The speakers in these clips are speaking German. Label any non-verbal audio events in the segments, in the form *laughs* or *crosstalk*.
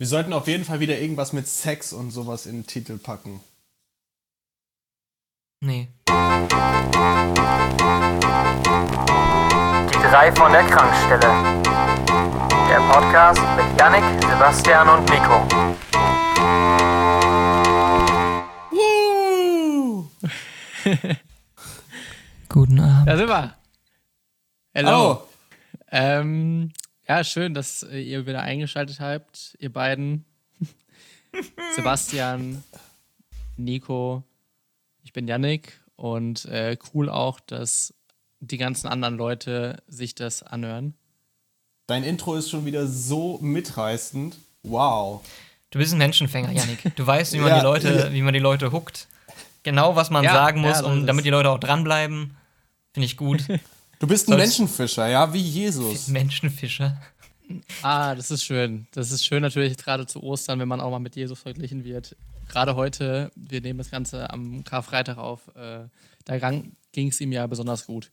Wir sollten auf jeden Fall wieder irgendwas mit Sex und sowas in den Titel packen. Nee. Die drei von der Krankstelle. Der Podcast mit Yannick, Sebastian und Nico. *laughs* Guten Abend. Da sind wir. Hello. Hallo. Ähm, ja, schön, dass äh, ihr wieder eingeschaltet habt, ihr beiden. *laughs* Sebastian, Nico, ich bin Yannick und äh, cool auch, dass die ganzen anderen Leute sich das anhören. Dein Intro ist schon wieder so mitreißend. Wow. Du bist ein Menschenfänger, Yannick. Du weißt, wie man *laughs* Ja, die Leute, ja. wie man die Leute huckt. Genau, was man Ja, sagen muss, ja, um, damit die Leute auch dranbleiben. Finde ich gut. *laughs* Du bist ein Menschenfischer, ja, wie Jesus. Menschenfischer. Ah, das ist schön. Das ist schön natürlich gerade zu Ostern, wenn man auch mal mit Jesus verglichen wird. Gerade heute, wir nehmen das Ganze am Karfreitag auf, äh, da ging es ihm ja besonders gut.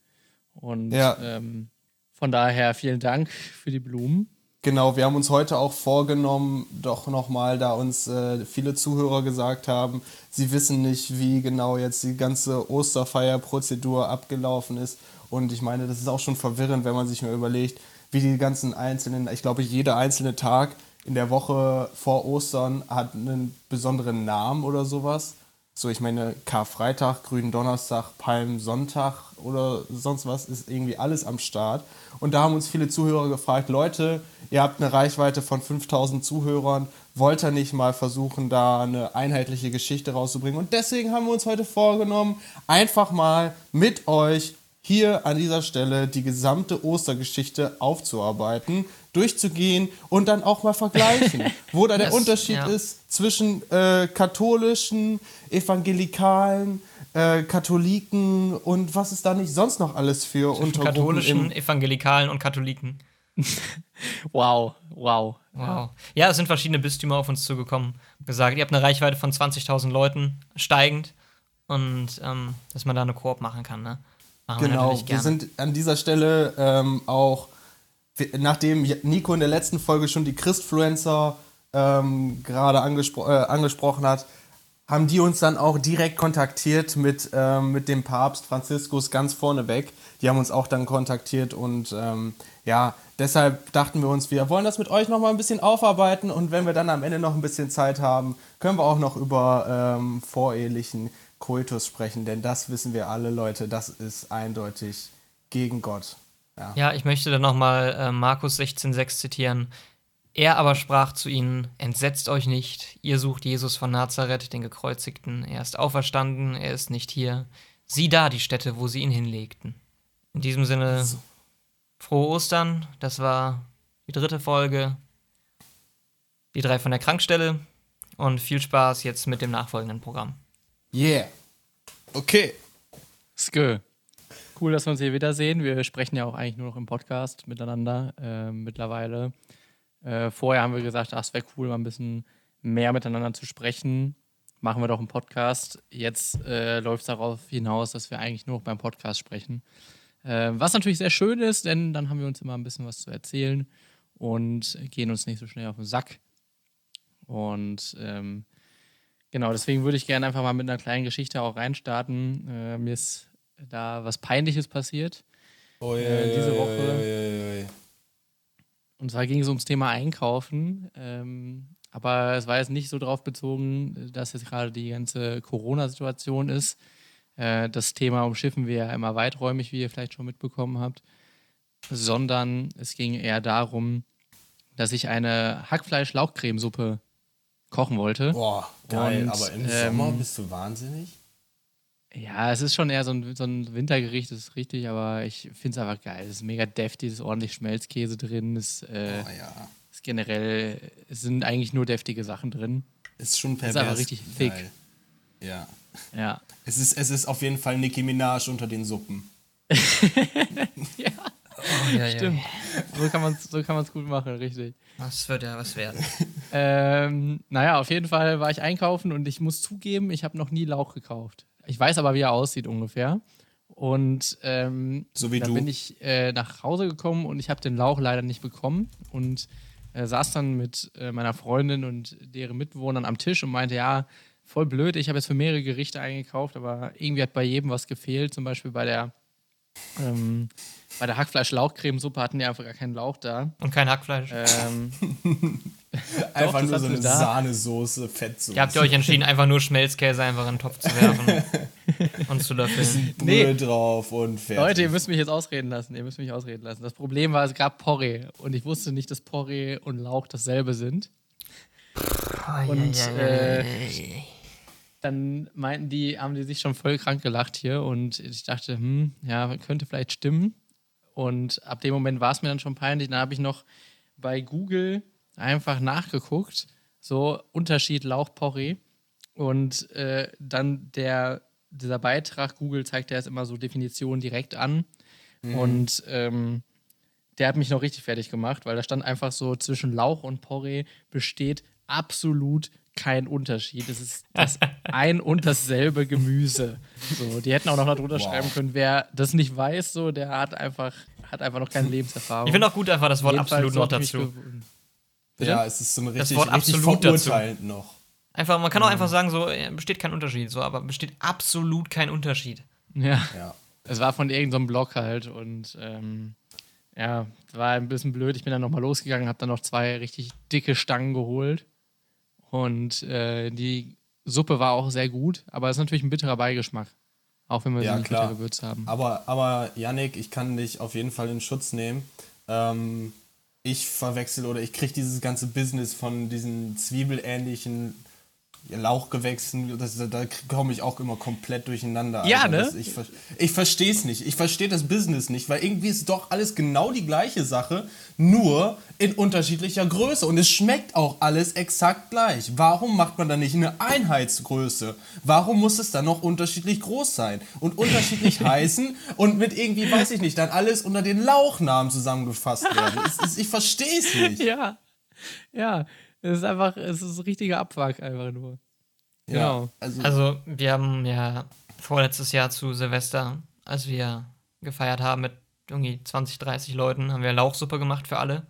Und Ja. ähm, von daher vielen Dank für die Blumen. Genau, wir haben uns heute auch vorgenommen, doch nochmal, da uns äh, viele Zuhörer gesagt haben, sie wissen nicht, wie genau jetzt die ganze Osterfeierprozedur abgelaufen ist. Und ich meine, das ist auch schon verwirrend, wenn man sich mal überlegt, wie die ganzen einzelnen, ich glaube, jeder einzelne Tag in der Woche vor Ostern hat einen besonderen Namen oder sowas. So, ich meine, Karfreitag, Gründonnerstag, Palmsonntag oder sonst was ist irgendwie alles am Start. Und da haben uns viele Zuhörer gefragt, Leute, ihr habt eine Reichweite von 5000 Zuhörern, wollt ihr nicht mal versuchen, da eine einheitliche Geschichte rauszubringen? Und deswegen haben wir uns heute vorgenommen, einfach mal mit euch hier an dieser Stelle die gesamte Ostergeschichte aufzuarbeiten, durchzugehen und dann auch mal vergleichen, *laughs* wo da der Das- Unterschied ja. ist zwischen äh, katholischen, evangelikalen, äh, Katholiken und was es da nicht sonst noch alles für Zwischen Untergruppen katholischen, Evangelikalen und Katholiken. *laughs* Wow, wow. Wow. Ja, es sind verschiedene Bistümer auf uns zugekommen. Gesagt, ihr habt eine Reichweite von 20.000 Leuten steigend und ähm, dass man da eine Koop machen kann, ne? Machen wir Genau, wir gerne. sind an dieser Stelle ähm, auch, wir- nachdem Nico in der letzten Folge schon die Christfluencer ähm, gerade angespro äh, angesprochen hat, haben die uns dann auch direkt kontaktiert mit, ähm, mit dem Papst Franziskus ganz vorneweg. Die haben uns auch dann kontaktiert und ähm, ja, deshalb dachten wir uns, wir wollen das mit euch nochmal ein bisschen aufarbeiten und wenn wir dann am Ende noch ein bisschen Zeit haben, können wir auch noch über ähm, vorehelichen Koitus sprechen, denn das wissen wir alle Leute, das ist eindeutig gegen Gott. Ja. Ja, ich möchte dann nochmal äh, Markus 16,6 zitieren. Er aber sprach zu ihnen: Entsetzt euch nicht, ihr sucht Jesus von Nazareth, den Gekreuzigten. Er ist auferstanden, er ist nicht hier. Sieh da die Stätte, wo sie ihn hinlegten. In diesem Sinne, frohe Ostern. Das war die dritte Folge. Die drei von der Krankstelle. Und viel Spaß jetzt mit dem nachfolgenden Programm. Yeah. Okay. Skö. Cool, dass wir uns hier wiedersehen. Wir sprechen ja auch eigentlich nur noch im Podcast miteinander äh, mittlerweile. Äh, vorher haben wir gesagt, ach, es wäre cool, mal ein bisschen mehr miteinander zu sprechen. Machen wir doch einen Podcast. Jetzt äh, läuft es darauf hinaus, dass wir eigentlich nur noch beim Podcast sprechen. Äh, was natürlich sehr schön ist, denn dann haben wir uns immer ein bisschen was zu erzählen und gehen uns nicht so schnell auf den Sack. Und ähm, genau, deswegen würde ich gerne einfach mal mit einer kleinen Geschichte auch reinstarten. Äh, mir ist da was Peinliches passiert. Äh, diese Woche. Und zwar ging es ums Thema Einkaufen. Ähm, aber es war jetzt nicht so darauf bezogen, dass jetzt gerade die ganze Corona-Situation ist. Äh, das Thema umschiffen wir ja immer weiträumig, wie ihr vielleicht schon mitbekommen habt. Sondern es ging eher darum, dass ich eine Hackfleisch-Lauchcremesuppe kochen wollte. Boah, geil. Und, aber im ähm, Sommer bist du wahnsinnig? Ja, es ist schon eher so ein, so ein Wintergericht, das ist richtig, aber ich finde es einfach geil. Es ist mega deftig, es ist ordentlich Schmelzkäse drin, es äh, Oh ja. ist generell, es sind eigentlich nur deftige Sachen drin. Ist schon pervers. ist aber richtig thick. Geil. Ja. Ja. Es ist, es ist auf jeden Fall Nicki Minaj unter den Suppen. *laughs* Oh, ja, Stimmt. So kann man es so kann gut machen, richtig. Was wird ja was werden? Ähm, naja, auf jeden Fall war ich einkaufen und ich muss zugeben, ich habe noch nie Lauch gekauft. Ich weiß aber, wie er aussieht ungefähr. Und ähm, So wie dann du. bin ich äh, nach Hause gekommen und ich habe den Lauch leider nicht bekommen. Und äh, saß dann mit äh, meiner Freundin und deren Mitbewohnern am Tisch und meinte, ja, voll blöd, ich habe jetzt für mehrere Gerichte eingekauft, aber irgendwie hat bei jedem was gefehlt. Zum Beispiel bei der, ähm, bei der Hackfleisch-Lauchcremesuppe hatten die einfach gar keinen Lauch da. Und kein Hackfleisch. Ähm, *laughs* Einfach nur so eine wir da. Sahnesoße, Fettsoße. Ihr habt ihr euch entschieden, einfach nur Schmelzkäse einfach in den Topf zu werfen *laughs* und zu löffeln. Brühe Nee. drauf und fertig. Leute, ihr müsst mich jetzt ausreden lassen. Ihr müsst mich ausreden lassen. Das Problem war, es gab Porree und ich wusste nicht, dass Porree und Lauch dasselbe sind. Und äh, dann meinten die, haben die sich schon voll krank gelacht hier und ich dachte, hm, ja, könnte vielleicht stimmen. Und ab dem Moment war es mir dann schon peinlich. Dann habe ich noch bei Google einfach nachgeguckt, so Unterschied Lauch-Porree. Und äh, dann der, dieser Beitrag, Google zeigt ja jetzt immer so Definitionen direkt an. Und ähm, der hat mich noch richtig fertig gemacht, weil da stand einfach so, zwischen Lauch und Porree besteht absolut kein Unterschied. Es ist das ein und dasselbe Gemüse. So, die hätten auch noch darunter Wow. schreiben können, wer das nicht weiß, so, der hat einfach, hat einfach noch keine Lebenserfahrung. Ich finde auch gut einfach das Wort Jedenfalls absolut so noch dazu. Ja, es ist so ein richtig, Wort richtig absolut dazu. verurteilend noch. Einfach, man kann auch einfach sagen, so äh, besteht kein Unterschied, so, aber besteht absolut kein Unterschied. Ja. Ja. Es war von irgendeinem Blog halt und ähm, ja, war ein bisschen blöd. Ich bin dann nochmal losgegangen, habe dann noch zwei richtig dicke Stangen geholt und äh, die Suppe war auch sehr gut, aber es ist natürlich ein bitterer Beigeschmack, auch wenn wir Ja, sie nicht klar. gewürzt haben. Aber, aber Yannick, ich kann dich auf jeden Fall in Schutz nehmen. Ähm, ich verwechsel oder ich kriege dieses ganze Business von diesen zwiebelähnlichen Lauchgewächsen, das, da komme ich auch immer komplett durcheinander. Ja, Also ne? Das, ich ich verstehe es nicht. Ich verstehe das Business nicht, weil irgendwie ist doch alles genau die gleiche Sache, nur in unterschiedlicher Größe. Und es schmeckt auch alles exakt gleich. Warum macht man da nicht eine Einheitsgröße? Warum muss es dann noch unterschiedlich groß sein und unterschiedlich *laughs* heißen und mit irgendwie, weiß ich nicht, dann alles unter den Lauchnamen zusammengefasst werden? *laughs* Es, es, ich verstehe es nicht. Ja, ja, es ist einfach, es ist ein richtiger Abfuck einfach nur. Genau. Also, Also, wir haben ja vorletztes Jahr zu Silvester, als wir gefeiert haben mit irgendwie 20, 30 Leuten, haben wir Lauchsuppe gemacht für alle.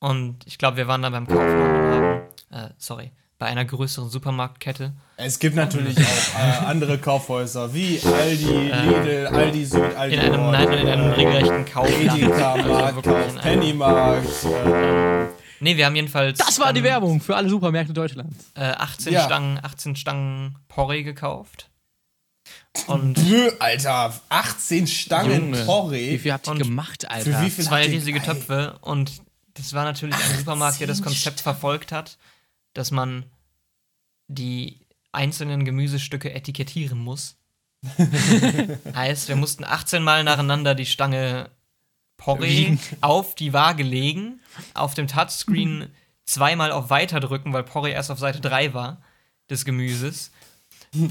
Und ich glaube, wir waren dann beim Kaufmann und haben, äh, sorry, bei einer größeren Supermarktkette. es gibt natürlich *laughs* auch äh, andere Kaufhäuser wie Aldi, Lidl, Aldi Süd, Aldi In einem, Nord, nein, in einem regelrechten Kaufland. Edeka, Also Pennymarkt. Äh, Nee, wir haben jedenfalls. Das war die ähm, Werbung für alle Supermärkte Deutschlands. Äh, 18, Ja. Stangen, 18 Stangen Porree gekauft. Und Nö, Alter, 18 Stangen Wie Porree. viel habt ihr gemacht, Alter? Für wie viel zwei ihr- riesige Ey, Töpfe und das war natürlich ein Supermarkt, der das 18 Konzept verfolgt hat, dass man die einzelnen Gemüsestücke etikettieren muss. *laughs* heißt, wir mussten 18 Mal nacheinander die Stange Porree Wiegen. *laughs* auf die Waage legen, auf dem Touchscreen zweimal auf Weiter drücken, weil Porree erst auf Seite 3 war des Gemüses.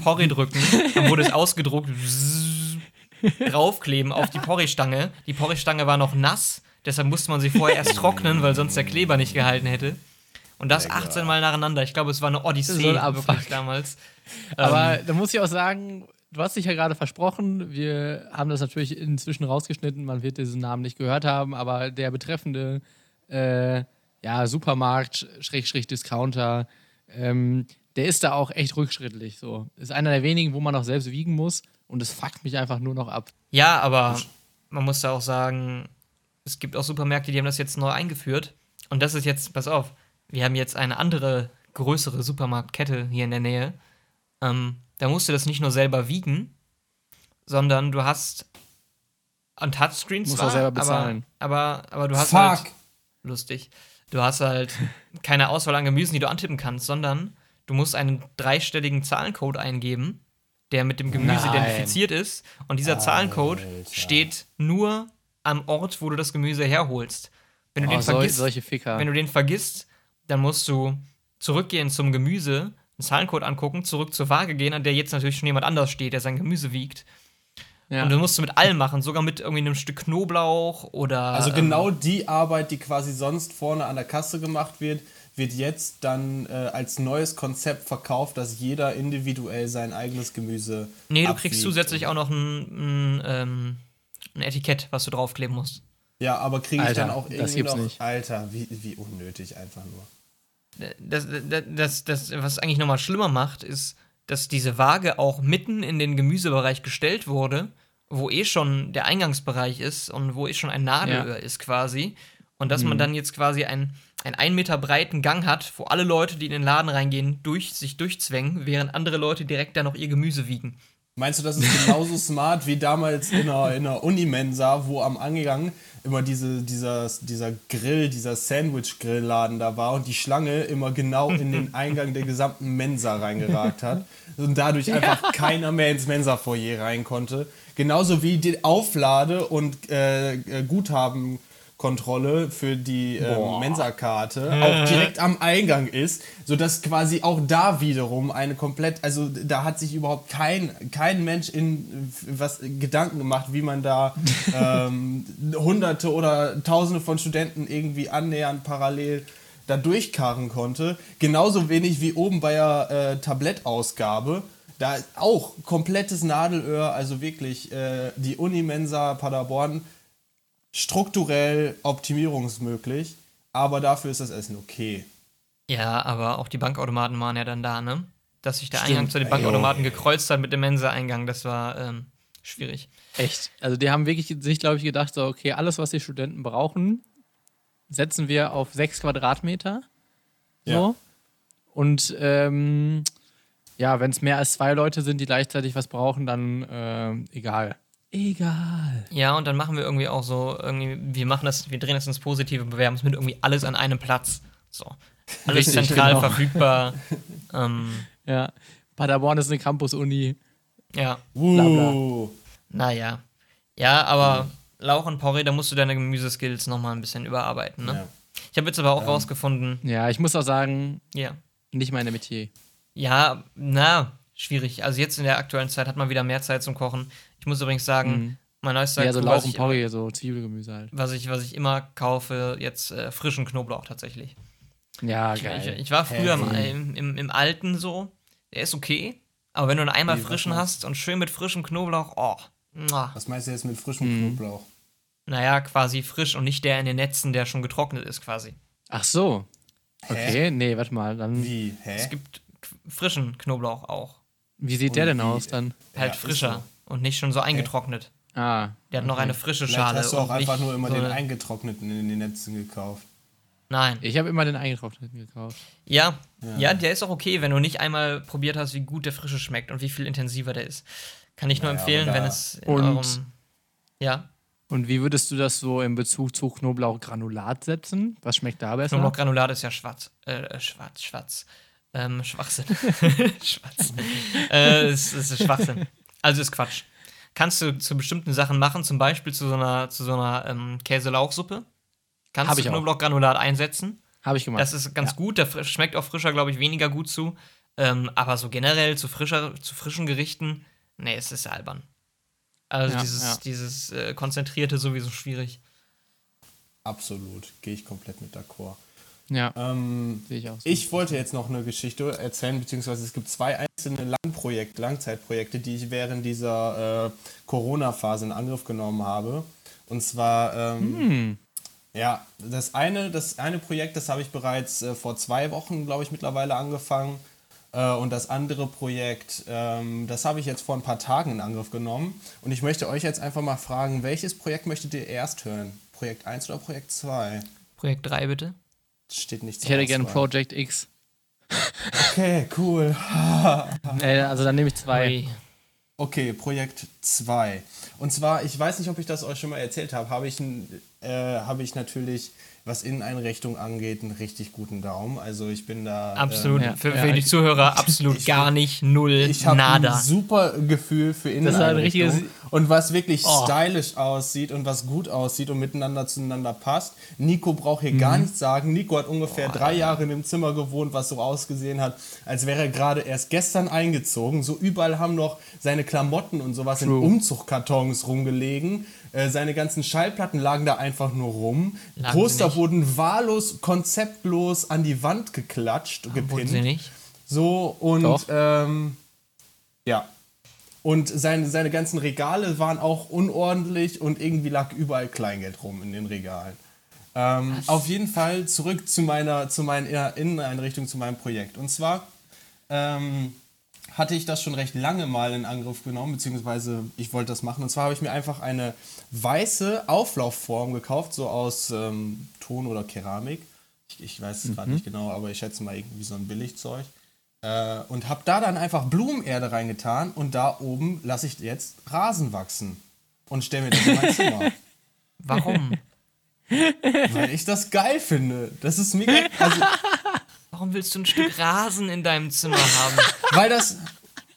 Porree drücken, dann wurde es ausgedruckt, *laughs* draufkleben auf die Porree-Stange. Die Porree-Stange war noch nass, deshalb musste man sie vorher erst trocknen, weil sonst der Kleber nicht gehalten hätte. Und das 18 Mal nacheinander. Ich glaube, es war eine Odyssee So ein wirklich damals. Aber Ähm, da muss ich auch sagen, du hast dich ja gerade versprochen. Wir haben das natürlich inzwischen rausgeschnitten. Man wird diesen Namen nicht gehört haben, aber der betreffende äh, ja, Supermarkt, Schrägstrich Discounter, ähm, der ist da auch echt rückschrittlich. So. Ist einer der wenigen, wo man auch selbst wiegen muss und es fuckt mich einfach nur noch ab. ja, aber man muss da auch sagen, es gibt auch Supermärkte, die haben das jetzt neu eingeführt. Und das ist jetzt, pass auf, wir haben jetzt eine andere, größere Supermarktkette hier in der Nähe. Ähm, da musst du das nicht nur selber wiegen, sondern du hast ein Touchscreen Musst zwar, selber bezahlen. Aber, aber, aber du hast halt Fuck. lustig. Du hast halt *laughs* keine Auswahl an Gemüsen, die du antippen kannst, sondern du musst einen dreistelligen Zahlencode eingeben, der mit dem Gemüse Nein. identifiziert ist. Und dieser Zahlencode steht nur am Ort, wo du das Gemüse herholst. Wenn du, Oh, den, vergisst, solche Ficker. wenn du den vergisst, dann musst du zurückgehen zum Gemüse, einen Zahlencode angucken, zurück zur Waage gehen, an der jetzt natürlich schon jemand anders steht, der sein Gemüse wiegt. ja. Und das musst du mit allem machen, sogar mit irgendwie einem Stück Knoblauch oder. Also ähm, genau die Arbeit, die quasi sonst vorne an der Kasse gemacht wird, wird jetzt dann äh, als neues Konzept verkauft, dass jeder individuell sein eigenes Gemüse. Nee, du abwiegt. kriegst zusätzlich auch noch ein, ein, ähm, ein Etikett, was du draufkleben musst. Ja, aber kriege ich Alter, dann auch das irgendwie gibt's noch. nicht. Alter, wie, wie unnötig einfach nur. Das, das, das, was eigentlich nochmal schlimmer macht, ist, dass diese Waage auch mitten in den Gemüsebereich gestellt wurde, wo eh schon der Eingangsbereich ist und wo eh schon ein Nadelöhr ist quasi. Und dass man dann jetzt quasi einen, einen ein Meter breiten Gang hat, wo alle Leute, die in den Laden reingehen, durch, sich durchzwängen, während andere Leute direkt da noch ihr Gemüse wiegen. Meinst du, das ist genauso smart wie damals in einer, in einer Unimensa, wo am Angang immer diese, dieser, dieser Grill, dieser Sandwich-Grillladen da war und die Schlange immer genau in den Eingang der gesamten Mensa reingeragt hat und dadurch einfach keiner mehr ins Mensa-Foyer rein konnte. Genauso wie die Auflade- und äh, äh, Guthabenkontrolle für die ähm, Mensa-Karte auch direkt am Eingang ist, sodass quasi auch da wiederum eine komplett, also da hat sich überhaupt kein, kein Mensch in was Gedanken gemacht, wie man da *laughs* ähm, hunderte oder tausende von Studenten irgendwie annähernd parallel da durchkarren konnte. Genauso wenig wie oben bei der äh, Tablettausgabe. Da auch komplettes Nadelöhr, also wirklich äh, die Unimensa Paderborn strukturell optimierungsmöglich, aber dafür ist das Essen okay. Ja, aber auch die Bankautomaten waren ja dann da, ne? Dass sich der Stimmt. Eingang zu den Bankautomaten gekreuzt hat mit dem Mensa-Eingang, das war ähm, schwierig. Echt. Also die haben wirklich sich, glaube ich, gedacht, so, okay, alles, was die Studenten brauchen, setzen wir auf sechs Quadratmeter. So. Ja. Und ähm, ja, wenn es mehr als zwei Leute sind, die gleichzeitig was brauchen, dann ähm, egal. Egal. Ja, und dann machen wir irgendwie auch so, irgendwie, wir machen das, wir drehen das ins Positive, bewerben es mit irgendwie alles an einem Platz. So. *laughs* Alles Richtig, zentral genau. verfügbar. *laughs* ähm, Ja. Paderborn ist eine Campus-Uni. ja, Uh, naja. Ja, aber Lauch und Porree, da musst du deine Gemüseskills nochmal ein bisschen überarbeiten, ne? Ja. Ich habe jetzt aber auch rausgefunden, Ja, ich muss auch sagen, ja. nicht meine Metier. Ja, na, schwierig. Also jetzt in der aktuellen Zeit hat man wieder mehr Zeit zum Kochen. Ich muss übrigens sagen, mein neuester Ja, so Lauch was, und ich, Porree, so Zwiebelgemüse halt. was, ich, was ich immer kaufe, jetzt äh, frischen Knoblauch tatsächlich. Ja, Ich, ich, geil. ich war früher im, Heavy. im, im, im Alten so, der ist okay, aber wenn du einen einmal Wie, was frischen hast und schön mit frischem Knoblauch, oh, mua. was meinst du jetzt mit frischem Mhm. Knoblauch? naja, quasi frisch und nicht der in den Netzen, der schon getrocknet ist quasi. Ach so. Okay, nee, warte mal. Dann, wie? Hä? Es gibt frischen Knoblauch auch, sieht der Und denn wie- aus dann? halt Ja, frischer und nicht schon so eingetrocknet. Ah. Der hat noch eine frische Vielleicht Schale. hast du auch einfach nur immer so den eingetrockneten in den Netzen gekauft. Nein. Ich habe immer den eingetrockneten gekauft. Ja, ja, der ist auch okay, wenn du nicht einmal probiert hast, wie gut der frische schmeckt und wie viel intensiver der ist. Kann ich nur Naja, empfehlen, wenn es in Und- eurem. Ja, Und wie würdest du das so in Bezug zu Knoblauchgranulat setzen? Was schmeckt da besser? Knoblauchgranulat ist ja schwarz. Äh, schwarz, schwarz. Ähm, Schwachsinn. *laughs* Schwarz. äh, es, es ist Schwachsinn. Also ist Quatsch. Kannst du zu bestimmten Sachen machen, zum Beispiel zu so einer, zu so einer ähm, Käselauchsuppe. Kannst Hab du ich auch. Knoblauchgranulat einsetzen. Habe ich gemacht. Das ist ganz gut, der frisch- schmeckt auch frischer, glaube ich, weniger gut zu. Ähm, aber so generell zu, frischer, zu frischen Gerichten, nee, es ist albern. Also Ja, dieses, ja. dieses äh, Konzentrierte sowieso schwierig. Absolut. Gehe ich komplett mit d'accord. Ja, Ähm, sehe ich auch. So. ich wollte jetzt noch eine Geschichte erzählen, beziehungsweise es gibt zwei einzelne Langprojekte, Langzeitprojekte, die ich während dieser äh, Corona-Phase in Angriff genommen habe. Und zwar, ähm, Hm. ja, das eine, das eine Projekt, das habe ich bereits äh, vor zwei Wochen, glaube ich, mittlerweile angefangen. Äh, und das andere Projekt, ähm, das habe ich jetzt vor ein paar Tagen in Angriff genommen. Und ich möchte euch jetzt einfach mal fragen, welches Projekt möchtet ihr erst hören? Projekt 1 oder Projekt 2? Projekt 3 bitte. Steht nicht Ich hätte gerne. Project X. Okay, cool. *laughs* Also dann nehme ich zwei. Okay, Projekt 2. Und zwar, ich weiß nicht, ob ich das euch schon mal erzählt habe, habe ich, äh, habe ich natürlich, was Inneneinrichtung angeht, einen richtig guten Daumen. Also ich bin da... Absolut. Ähm, Ja, für, ja, für die ich- Zuhörer absolut ich- gar nicht, null, ich habe nada. ein super Gefühl für ist ein Inneneinrichtung. richtiges- und was wirklich Oh. stylisch aussieht und was gut aussieht und miteinander zueinander passt. Nico braucht hier Mhm. gar nichts sagen. Nico hat ungefähr drei Jahre in dem Zimmer gewohnt, was so ausgesehen hat, als wäre er gerade erst gestern eingezogen. So überall haben noch seine Klamotten und sowas in True. Umzugkartons rumgelegen. Äh, Seine ganzen Schallplatten lagen da einfach nur rum. Lagen Poster wurden wahllos, konzeptlos an die Wand geklatscht, Wurden gepinnt. sie nicht? So und ähm, ja. Und seine, seine ganzen Regale waren auch unordentlich und irgendwie lag überall Kleingeld rum in den Regalen. Ähm, auf jeden Fall zurück zu meiner, zu meiner Inneneinrichtung, zu meinem Projekt. Und zwar ähm, hatte ich das schon recht lange mal in Angriff genommen, beziehungsweise ich wollte das machen. Und zwar habe ich mir einfach eine weiße Auflaufform gekauft, so aus ähm, Ton oder Keramik. Ich, ich weiß es gerade nicht genau, aber ich schätze mal irgendwie so ein Billigzeug. Äh, und habe da dann einfach Blumenerde reingetan und da oben lasse ich jetzt Rasen wachsen. Und stelle mir das in mein Zimmer. *laughs* Warum? weil ich das geil finde. Das ist mega. Also, Warum willst du ein Stück Rasen in deinem Zimmer haben? weil das.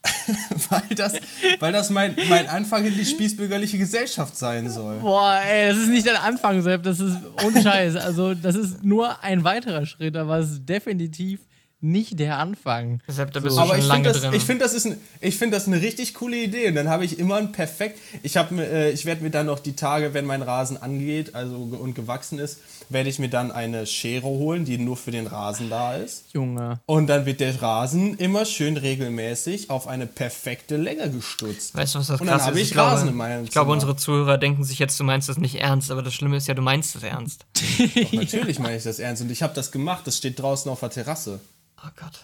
*laughs* weil das, weil das mein, mein Anfang in die spießbürgerliche Gesellschaft sein soll. Boah, ey, das ist nicht der Anfang, Sepp, das ist ohne Scheiß. Also, das ist nur ein weiterer Schritt, aber es ist definitiv nicht der Anfang. Deshalb, da bist So. du Aber schon ich lange finde das, drin. ich find, das, ist ein, ich find das eine richtig coole Idee. Und dann habe ich immer ein perfekt. Ich, hab äh, ich werde mir dann noch die Tage, wenn mein Rasen angeht also und gewachsen ist, werde ich mir dann eine Schere holen, die nur für den Rasen da ist. Junge. Und dann wird der Rasen immer schön regelmäßig auf eine perfekte Länge gestutzt. Weißt du, was das Und dann krass habe ist? ich Rasen in meinem ich glaube, unsere Zuhörer denken sich jetzt, du meinst das nicht ernst, aber das Schlimme ist ja, du meinst es ernst. Doch, natürlich meine ich das ernst. Und ich habe das gemacht. Das steht draußen auf der Terrasse. Oh Gott.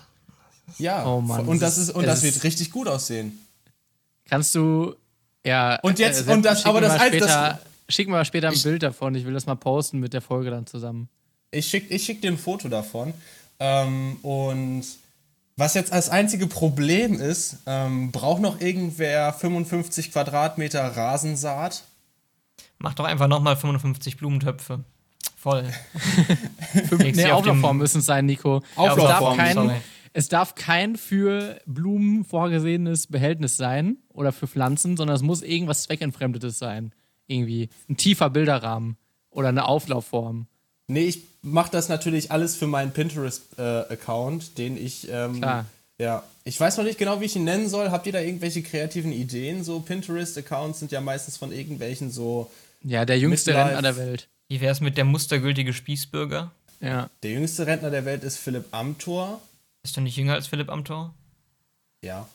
Ja. Oh Mann, und das ist- und das wird richtig gut aussehen. Kannst du. Ja. Und jetzt- Sepp, und das- schick aber das Ein- das- später, Schick mir mal später ein Ich- Bild davon. Ich will das mal posten mit der Folge dann zusammen. Ich schicke ich schick dir ein Foto davon. Ähm, und was jetzt als einzige Problem ist, ähm, braucht noch irgendwer 55 Quadratmeter Rasensaat? Mach doch einfach nochmal 55 Blumentöpfe. Voll. *laughs* Nee, Auflaufform müssen es sein, Nico. Auflaufform, es, darf kein, sorry. es darf kein für Blumen vorgesehenes Behältnis sein oder für Pflanzen, sondern es muss irgendwas Zweckentfremdetes sein. Irgendwie ein tiefer Bilderrahmen oder eine Auflaufform. Nee, ich mache das natürlich alles für meinen Pinterest-Account, den ich. Ähm, Klar. Ja, ich weiß noch nicht genau, wie ich ihn nennen soll. Habt ihr da irgendwelche kreativen Ideen? So Pinterest-Accounts sind ja meistens von irgendwelchen so. Ja, der jüngste Midlife. Rentner der Welt. Wie wär's mit der mustergültige Spießbürger? Ja. Der jüngste Rentner der Welt ist Philipp Amthor. Bist du nicht jünger als Philipp Amthor? Ja.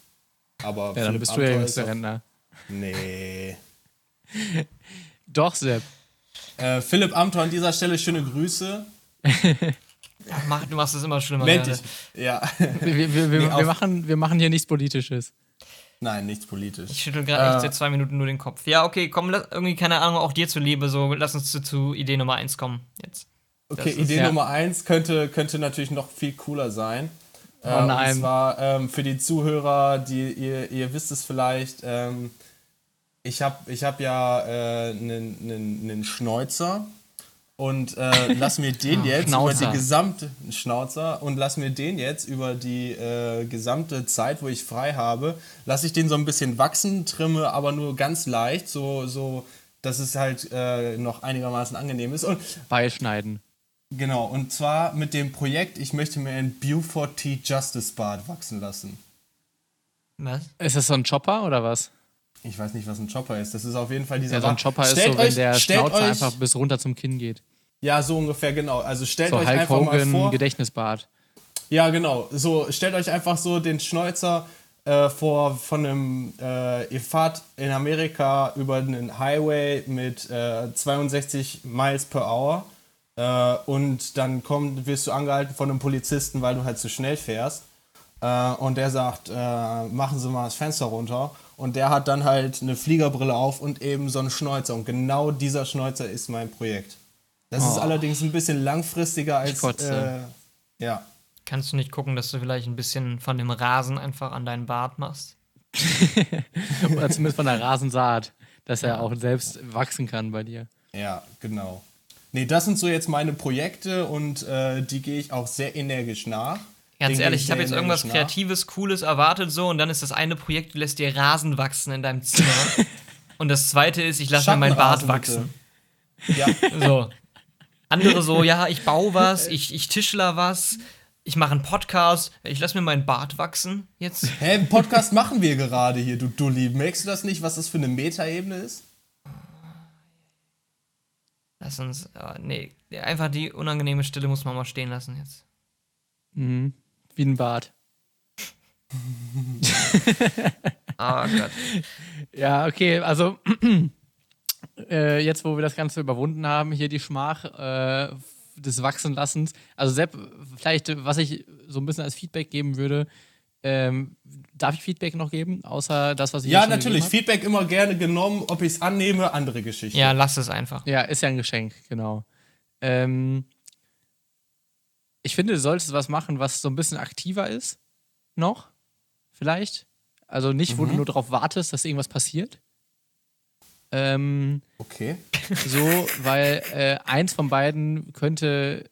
Aber Ja, dann Philipp bist du der Amthor jüngste Rentner. Nee. *laughs* Doch, Sepp. Äh, Philipp Amthor an dieser Stelle schöne Grüße. *laughs* Ach, mach, du machst es immer schlimmer. Dich. Ja. Wir, wir, wir, Nee, wir, machen, wir machen hier nichts Politisches. Nein, nichts politisch. Ich schüttel gerade echt Äh. seit zwei Minuten nur den Kopf. Ja, okay, komm, lass, irgendwie, keine Ahnung, auch dir zuliebe, so, lass uns zu, zu Idee Nummer eins kommen. Jetzt. Okay, ist- Idee ja. Nummer eins könnte, könnte natürlich noch viel cooler sein. Äh, Oh nein. Und zwar ähm, für die Zuhörer, die ihr, ihr wisst es vielleicht, ähm, ich habe ich hab ja einen einen Schnäuzer und äh, lass mir den *laughs* jetzt über die gesamte einen Schnauzer und lass mir den jetzt über die äh, gesamte Zeit, wo ich frei habe, lass ich den so ein bisschen wachsen, trimme aber nur ganz leicht, so so dass es halt äh, noch einigermaßen angenehm ist und Beischneiden. Genau, und zwar mit dem Projekt, ich möchte mir ein Beaufort Tea Justice Bart wachsen lassen. Was? Ist das so ein Chopper oder was? Ich weiß nicht, was ein Chopper ist. Das ist auf jeden Fall dieser Ja, so ein Bart. Chopper ist Stellt so, wenn euch- der Schnauzer euch, einfach bis runter zum Kinn geht. Ja, so ungefähr, genau. Also stellt So euch Hulk einfach mal Hogan vor. Gedächtnisbart. Ja, genau. So, stellt euch einfach so den Schnäuzer äh, vor von einem, äh, ihr fahrt in Amerika über einen Highway mit äh, 62 Miles per Hour äh, und dann komm, wirst du angehalten von einem Polizisten, weil du halt zu schnell fährst. Äh, und der sagt, äh, machen Sie mal das Fenster runter. Und der hat dann halt eine Fliegerbrille auf und eben so einen Schnäuzer. Und genau dieser Schnäuzer ist mein Projekt. Das ist Oh. allerdings ein bisschen langfristiger als. Äh, ja. Kannst du nicht gucken, dass du vielleicht ein bisschen von dem Rasen einfach an deinen Bart machst? *laughs* Oder zumindest von der Rasensaat, dass er auch selbst wachsen kann bei dir. Ja, genau. Nee, das sind so jetzt meine Projekte und äh, die gehe ich auch sehr energisch nach. Ganz Den ehrlich, ich habe jetzt irgendwas nach. Kreatives, Cooles erwartet so und dann ist das eine Projekt, du lässt dir Rasen wachsen in deinem Zimmer. *laughs* und das zweite ist, ich lasse mir meinen Bart wachsen. Ja, So. Andere so, *laughs* ja, ich baue was, ich, ich tischler was, ich mache einen Podcast, ich lasse mir meinen Bart wachsen jetzt. *laughs* hä, einen Podcast machen wir gerade hier, du Dulli. Merkst du das nicht, was das für eine Metaebene ist? Lass uns, äh, nee, einfach die unangenehme Stille muss man mal stehen lassen jetzt. Mhm. Wie ein Bart. Oh *laughs* Gott. Ja, okay, also *clears throat* äh, jetzt, wo wir das Ganze überwunden haben, hier die Schmach äh, des Wachsenlassens. Also Sepp, vielleicht, was ich so ein bisschen als Feedback geben würde, ähm, darf ich Feedback noch geben, außer das, was ich Ja, natürlich. Feedback immer gerne genommen. Ob ich es annehme, andere Geschichte. Ja, lass es einfach. Ja, ist ja ein Geschenk, genau. Ähm, ich finde, du solltest was machen, was so ein bisschen aktiver ist. Noch, vielleicht. Also nicht, wo du nur darauf wartest, dass irgendwas passiert. Ähm, Okay. so, weil äh, eins von beiden könnte,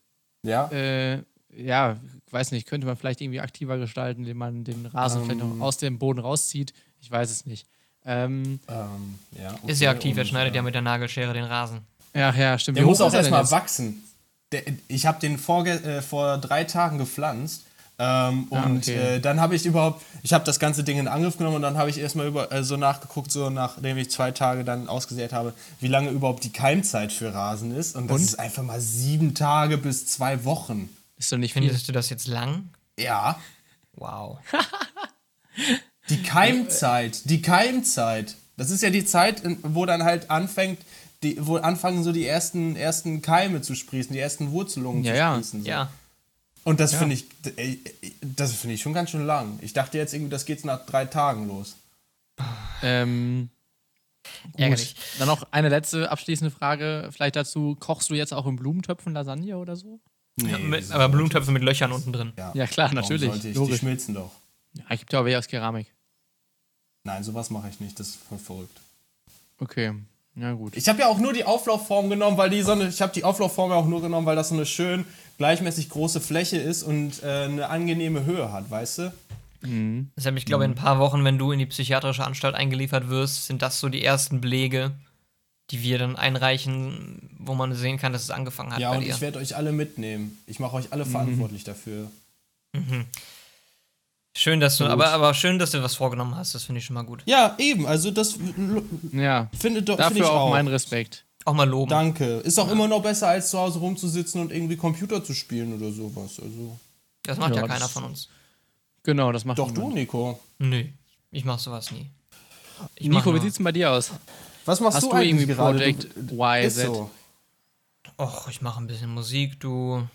Ja. äh, ja, weiß nicht, könnte man vielleicht irgendwie aktiver gestalten, indem man den Rasen vielleicht Ähm. noch aus dem Boden rauszieht. Ich weiß es nicht. Ähm, Ähm, ja okay. Ist ja aktiv, er schneidet ja mit der Nagelschere den Rasen. ja, ja, stimmt. Der Wie muss auch er erstmal wachsen. Der, ich habe den vor, äh, vor drei Tagen gepflanzt. Ähm, Ah, und okay. äh, dann habe ich überhaupt, ich habe das ganze Ding in Angriff genommen und dann habe ich erstmal über, äh, so nachgeguckt, so nachdem ich zwei Tage dann ausgesät habe, wie lange überhaupt die Keimzeit für Rasen ist. Und das Und? ist einfach mal sieben Tage bis zwei Wochen. Ist doch nicht. Findest du das jetzt lang? Ja. Wow. *laughs* Die Keimzeit, die Keimzeit. Das ist ja die Zeit, wo dann halt anfängt, die, wo anfangen so die ersten, ersten Keime zu sprießen, die ersten Wurzelungen Ja, zu ja. sprießen. So. Ja. Und das finde ich, ey, das finde ich schon ganz schön lang. Ich dachte jetzt irgendwie, das geht nach drei Tagen los. Ähm, gut. Ärgerlich. Dann noch eine letzte abschließende Frage, vielleicht dazu. Kochst du jetzt auch in Blumentöpfen Lasagne oder so? Nee, mit, aber Blumentöpfe mit Löchern unten drin. Ja, klar, Warum natürlich. Ich, die Logisch. schmilzen doch. Ja, gibt ja auch welche aus Keramik. Nein, sowas mache ich nicht. Das ist voll verrückt. Okay, ja gut. Ich habe ja auch nur die Auflaufform genommen, weil die so eine, ich habe die Auflaufform ja auch nur genommen, weil das so eine schön gleichmäßig große Fläche ist und äh, eine angenehme Höhe hat, weißt du? Deshalb, ich glaube, in ein paar Wochen, wenn du in die psychiatrische Anstalt eingeliefert wirst, sind das so die ersten Belege, die wir dann einreichen, wo man sehen kann, dass es angefangen hat Ja, bei und dir. ich werde euch alle mitnehmen. Ich mache euch alle verantwortlich dafür. Schön, dass du, aber, aber schön, dass du was vorgenommen hast. Das finde ich schon mal gut. Ja, eben. Also das Ja, finde dafür ich auch auch. mein Respekt. Auch mal loben. Danke. Ist auch immer noch besser, als zu Hause rumzusitzen und irgendwie Computer zu spielen oder sowas. Also. Das macht ja, Ja, keiner von uns. Genau, das macht Doch du, niemand. Nico. Nö, ich mach sowas nie. Ich Nico, wie sieht's denn bei dir aus? Was machst Hast du du eigentlich irgendwie gerade? Project Du- Y, Ist so. Och, ich mache ein bisschen Musik, du.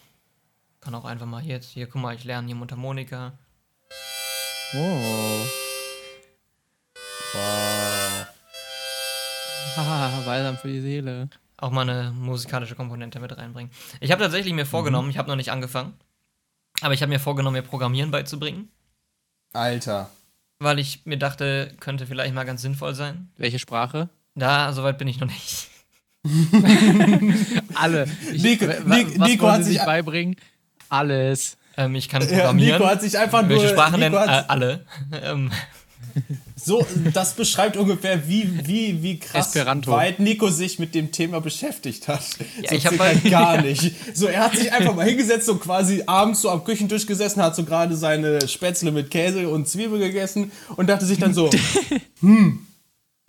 Kann auch einfach mal jetzt. Hier, guck mal, ich lerne hier Mundharmonika. Oh. Haha, *laughs* balsam für die Seele. Auch mal eine musikalische Komponente mit reinbringen. Ich habe tatsächlich mir vorgenommen, ich habe noch nicht angefangen, aber ich habe mir vorgenommen, mir Programmieren beizubringen, Alter. weil ich mir dachte, könnte vielleicht mal ganz sinnvoll sein. Welche Sprache? Da, soweit bin ich noch nicht. *laughs* Alle. Ich, Nico- wa- Nico- was Nico hat sich beibringen? Alles. Ähm, ich kann Ja, programmieren. Nico hat sich einfach nur. Welche Sprachen denn? Äh, alle. ähm, *laughs* so, das beschreibt ungefähr, wie, wie, wie krass Esperanto. weit Nico sich mit dem Thema beschäftigt hat. Ja, so ich hab circa halt- gar nicht. So, er hat sich einfach mal hingesetzt und quasi abends so am Küchentisch gesessen, hat so gerade seine Spätzle mit Käse und Zwiebel gegessen und dachte sich dann so, *laughs* hm,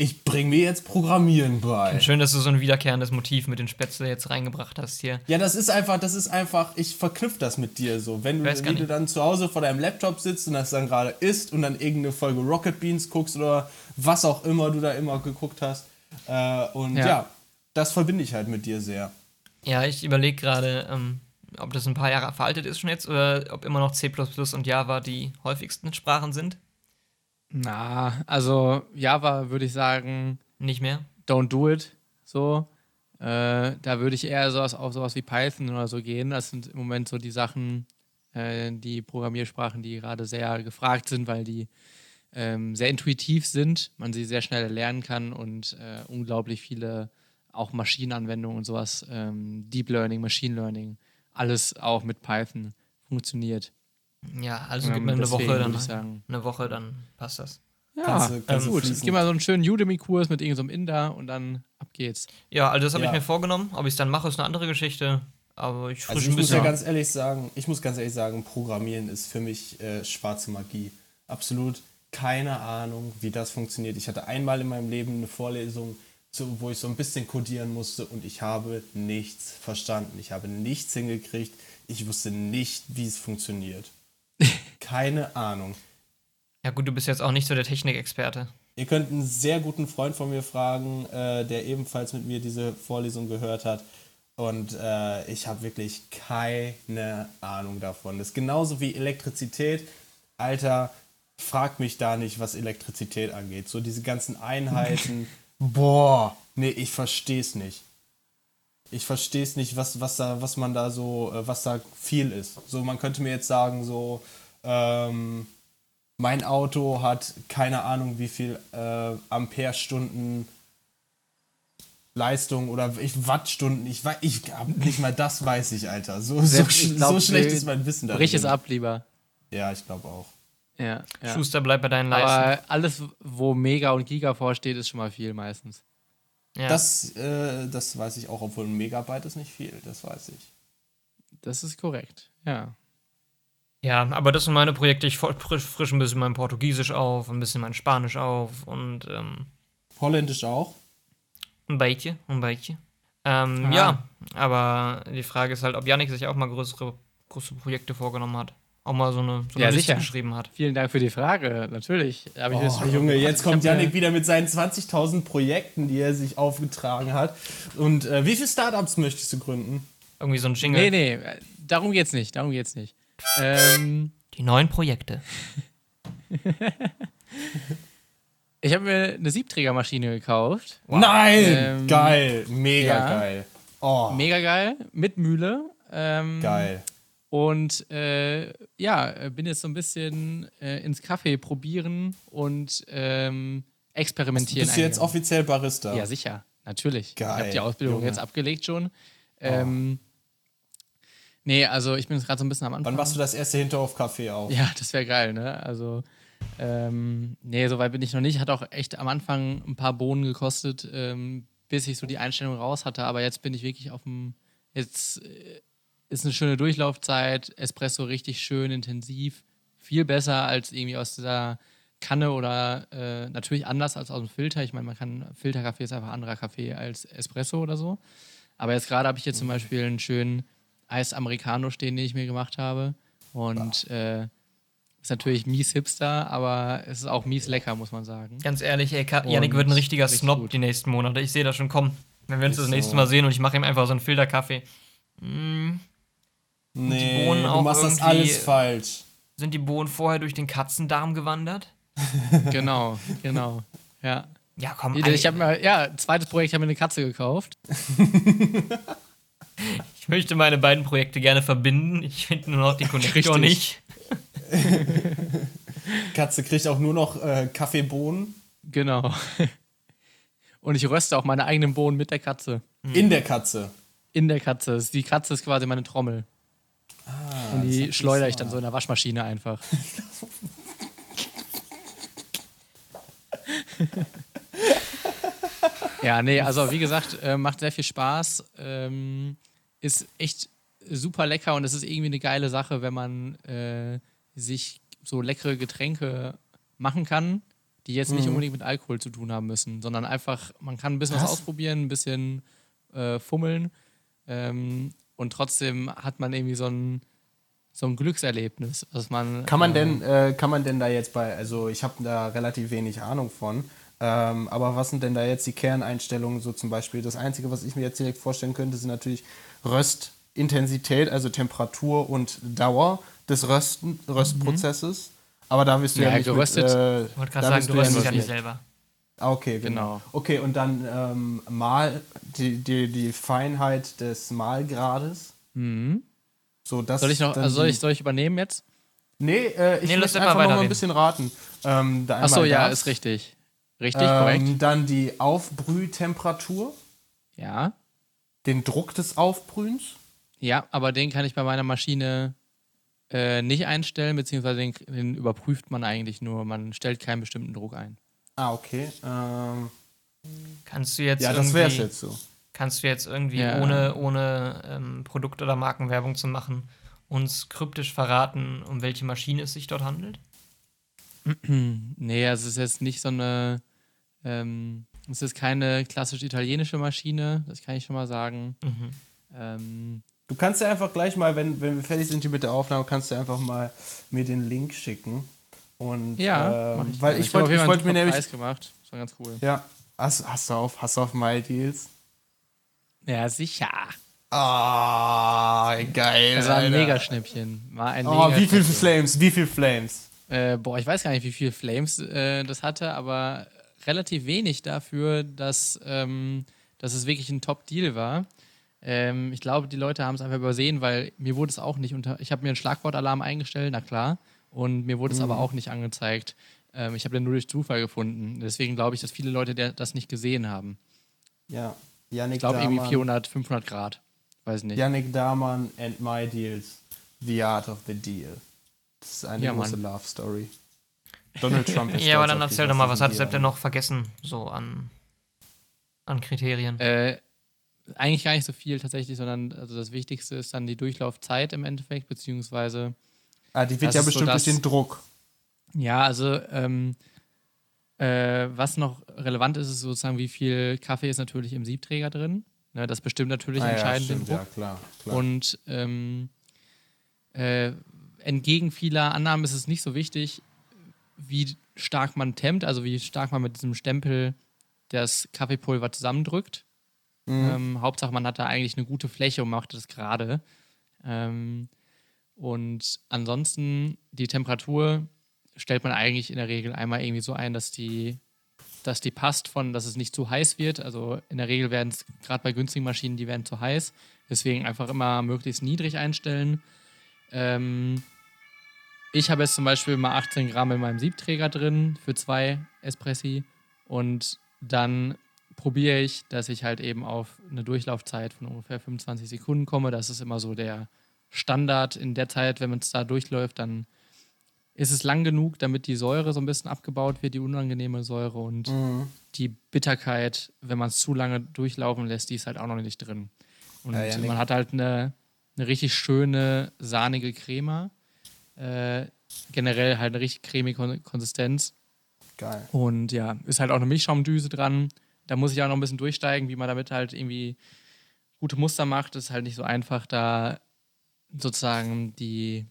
ich bring mir jetzt Programmieren bei. schön, dass du so ein wiederkehrendes Motiv mit den Spätzle jetzt reingebracht hast hier. Ja, das ist einfach, das ist einfach, ich verknüpfe das mit dir so. Wenn du, wie du dann zu Hause vor deinem Laptop sitzt und das dann gerade isst und dann irgendeine Folge Rocket Beans guckst oder was auch immer du da immer geguckt hast. Äh, und ja. Ja. das verbinde ich halt mit dir sehr. Ja, ich überlege gerade, ähm, ob das ein paar Jahre veraltet ist schon jetzt oder ob immer noch C und Java die häufigsten Sprachen sind. Na, also Java würde ich sagen, Nicht mehr. don't do it. So. Äh, da würde ich eher sowas auf sowas wie Python oder so gehen. Das sind im Moment so die Sachen, äh, die Programmiersprachen, die gerade sehr gefragt sind, weil die ähm, sehr intuitiv sind, man sie sehr schnell lernen kann und äh, unglaublich viele auch Maschinenanwendungen und sowas, ähm, Deep Learning, Machine Learning, alles auch mit Python funktioniert. Ja, also gib Ähm, mir eine Woche, dann würde ich sagen. eine Woche, dann passt das. Ja, Kannst du- kannst du gut. fließen. Gib mal so einen schönen Udemy-Kurs mit irgendeinem Inder und dann ab geht's. Ja, also das habe Ja. ich mir vorgenommen. Ob ich es dann mache, ist eine andere Geschichte. Aber ich Also ich ein muss ja ganz ehrlich sagen, ich muss ganz ehrlich sagen, Programmieren ist für mich äh, schwarze Magie. Absolut keine Ahnung, wie das funktioniert. Ich hatte einmal in meinem Leben eine Vorlesung, zu, wo ich so ein bisschen codieren musste und ich habe nichts verstanden. Ich habe nichts hingekriegt. Ich wusste nicht, wie es funktioniert. Keine Ahnung. Ja, gut, du bist jetzt auch nicht so der Technikexperte. Ihr könnt einen sehr guten Freund von mir fragen, äh, der ebenfalls mit mir diese Vorlesung gehört hat. Und äh, ich habe wirklich keine Ahnung davon. Das ist genauso wie Elektrizität. Alter, frag mich da nicht, was Elektrizität angeht. So diese ganzen Einheiten. *laughs* Boah, nee, ich verstehe es nicht. Ich verstehe es nicht, was, was, da, was man da so, äh, was da viel ist. So, man könnte mir jetzt sagen, so, ähm, mein Auto hat keine Ahnung, wie viel äh, Amperestunden Leistung oder ich, Wattstunden. Ich, wei- ich nicht mal das weiß ich, Alter. So, so, glaub, so schlecht ist mein Wissen da. Brich es ab lieber. Ja, ich glaube auch. Ja, ja. Schuster, bleib bei deinen Leisten. Aber alles, wo Mega und Giga vorsteht, ist schon mal viel meistens. Ja. Das, äh, das weiß ich auch, obwohl ein Megabyte ist nicht viel, das weiß ich. Das ist korrekt. Ja. Ja, aber das sind meine Projekte. Ich frisch, frisch ein bisschen mein Portugiesisch auf, ein bisschen mein Spanisch auf und ähm, Holländisch auch? ein bisschen, ein bisschen. Ähm, Ah. ja, aber die Frage ist halt, ob Yannick sich auch mal größere, größere Projekte vorgenommen hat. Auch mal so eine, so eine Ja, Liste sicher. geschrieben hat. Vielen Dank für die Frage. Natürlich. Ich das Oh, schon- Junge, jetzt ich kommt Yannick wieder mit seinen 20.000 Projekten, die er sich aufgetragen hat. Und äh, wie viele Startups möchtest du gründen? Irgendwie so ein Jingle. Nee, nee, darum geht's nicht. Darum geht's nicht. Ähm, Die neuen Projekte. *laughs* ich habe mir eine Siebträgermaschine gekauft. Nein! Ähm, geil, mega ja. geil. Oh, Mega geil. Mit Mühle. Ähm, geil. Und äh, ja, äh, bin jetzt so ein bisschen äh, ins Kaffee probieren und ähm, experimentieren. Bist du jetzt offiziell Barista? Ja, sicher, natürlich. Ich habe Geil, die Ausbildung Junge. jetzt abgelegt schon. Ähm, Nee, also ich bin jetzt gerade so ein bisschen am Anfang. Wann machst du das erste Hinterhof-Café auf? Ja, das wäre geil, ne? Also, ähm, nee, so weit bin ich noch nicht. Hat auch echt am Anfang ein paar Bohnen gekostet, ähm, bis ich so die Einstellung raus hatte. Aber jetzt bin ich wirklich auf dem. Jetzt äh, ist eine schöne Durchlaufzeit, Espresso richtig schön intensiv, viel besser als irgendwie aus dieser Kanne oder äh, natürlich anders als aus dem Filter. Ich meine, man kann Filterkaffee ist einfach anderer Kaffee als Espresso oder so. Aber jetzt gerade habe ich hier zum Beispiel einen schönen Eis Americano stehen, den ich mir gemacht habe. Und äh, ist natürlich mies hipster, aber es ist auch mies lecker, muss man sagen. Ganz ehrlich, ey, Ka Yannick wird ein richtiger richtig Snob gut. die nächsten Monate. Ich sehe das schon kommen. Wenn wir uns das nächste so. Mal sehen und ich mache ihm einfach so einen Filterkaffee. Mm, Nee, Bohnen du machst das alles falsch. sind die Bohnen vorher durch den Katzendarm gewandert? *laughs* genau, genau. Ja. Ja, komm. Ich habe mir, ja, zweites Projekt, ich habe mir eine Katze gekauft. *laughs* ich möchte meine beiden Projekte gerne verbinden. Ich finde nur noch die Connector nicht. *laughs* Katze kriegt auch nur noch äh, Kaffeebohnen Genau. *laughs* Und ich röste auch meine eigenen Bohnen mit der Katze. in der Katze. In der Katze. Die Katze ist quasi meine Trommel. Ah, Und die schleudere ich dann so in der Waschmaschine einfach. *laughs* ja, nee, also wie gesagt, äh, macht sehr viel Spaß. Ähm, ist echt super lecker und es ist irgendwie eine geile Sache, wenn man äh, sich so leckere Getränke machen kann, die jetzt nicht unbedingt mit Alkohol zu tun haben müssen, sondern einfach, man kann ein bisschen was Was? ausprobieren, ein bisschen äh, fummeln ähm, und trotzdem hat man irgendwie so ein, so ein Glückserlebnis, dass man. Kann man äh, denn, kann man denn da jetzt bei, also ich habe da relativ wenig Ahnung von, ähm, aber was sind denn da jetzt die Kerneinstellungen, so zum Beispiel? Das Einzige, was ich mir jetzt direkt vorstellen könnte, sind natürlich Röstintensität, also Temperatur und Dauer des Rösten, Röstprozesses. Aber da wirst du ja, Ja, nicht geröstet- mit, äh, Ich wollte da gerade sagen, du röstest ja nicht selber. Ah, Okay, genau. Genau. Okay, und dann ähm, mal die, die, die Feinheit des Malgrades. Mhm. So, das Soll ich noch, dann also soll ich, soll ich übernehmen jetzt? Nee, äh, ich Nee, lass möchte einfach einfach noch mal ein bisschen raten. Ähm, da Achso, ja, ist richtig. Richtig, korrekt. Ähm, dann die Aufbrühtemperatur, Ja. den Druck des Aufbrühens. Ja, aber den kann ich bei meiner Maschine äh, nicht einstellen, beziehungsweise den, den überprüft man eigentlich nur. Man stellt keinen bestimmten Druck ein. Ah, okay. Ähm, Kannst du jetzt ja, das irgendwie, wär's jetzt so. kannst du jetzt irgendwie, Ja. ohne, ohne ähm, Produkt- oder Markenwerbung zu machen, uns kryptisch verraten, um welche Maschine es sich dort handelt? *clears throat* Nee, also es ist jetzt nicht so eine. Ähm, es ist keine klassisch italienische Maschine, das kann ich schon mal sagen. Mhm. Ähm, Du kannst ja einfach gleich mal, wenn, wenn wir fertig sind hier mit der Aufnahme, kannst du einfach mal mir den Link schicken. Und, Ja, ähm, mach ich weil ich wollte ich wollte mir einen nämlich, Preis gemacht. Das war ganz cool. ja, hast, hast du auf, hast du auf My Deals? Ja, sicher. Ah, geil. Das war ein Alter. Megaschnäppchen. War ein Oh, wie viel Megaschnäppchen. Flames, wie viel Flames? Äh, boah, ich weiß gar nicht, wie viel Flames äh, das hatte, aber relativ wenig dafür, dass, ähm, dass es wirklich ein Top-Deal war. Ähm, ich glaube, die Leute haben es einfach übersehen, weil mir wurde es auch nicht unter. Ich habe mir einen Schlagwortalarm eingestellt, na klar, und mir wurde es aber auch nicht angezeigt. Ähm, ich habe den nur durch Zufall gefunden. Deswegen glaube ich, dass viele Leute der, das nicht gesehen haben. Ja, Yannick Ich glaube, irgendwie Dahmann. 400, 500 Grad. Weiß nicht. Yannick Dahmann and My Deals. The Art of the Deal. Das ist eine Ja, große Mann. Love Story. Donald Trump ist *laughs* Ja, aber dann erzähl doch mal, was hat Sepp denn noch vergessen, so an, an Kriterien? Äh, eigentlich gar nicht so viel tatsächlich, sondern also das Wichtigste ist dann die Durchlaufzeit im Endeffekt, beziehungsweise Ah, die wird ja ist so bestimmt das- durch den Druck. Ja, also ähm, äh, was noch relevant ist, ist sozusagen, wie viel Kaffee ist natürlich im Siebträger drin. Ne, das bestimmt natürlich Ah, ja, entscheidend den stimmt, Druck. ja, klar. klar. Und ähm, äh, entgegen vieler Annahmen ist es nicht so wichtig, wie stark man tempt, also wie stark man mit diesem Stempel das Kaffeepulver zusammendrückt. Mhm. Ähm, Hauptsache, man hat da eigentlich eine gute Fläche und macht das gerade. Ähm, und ansonsten die Temperatur stellt man eigentlich in der Regel einmal irgendwie so ein, dass die, dass die passt von, dass es nicht zu heiß wird. Also in der Regel werden es gerade bei günstigen Maschinen, die werden zu heiß. Deswegen einfach immer möglichst niedrig einstellen. Ähm, ich habe jetzt zum Beispiel mal 18 Gramm in meinem Siebträger drin für zwei Espressi und dann probiere ich, dass ich halt eben auf eine Durchlaufzeit von ungefähr 25 Sekunden komme. Das ist immer so der Standard in der Zeit, wenn man es da durchläuft, dann ist es lang genug, damit die Säure so ein bisschen abgebaut wird, die unangenehme Säure und Mhm. die Bitterkeit, wenn man es zu lange durchlaufen lässt, die ist halt auch noch nicht drin. Und Ja, ja, man hat halt eine, eine richtig schöne, sahnige Crema. Äh, generell halt eine richtig cremige Kon Konsistenz. Geil. Und ja, ist halt auch eine Milchschaumdüse dran. Da muss ich auch noch ein bisschen durchsteigen, wie man damit halt irgendwie gute Muster macht. Das ist halt nicht so einfach, da sozusagen die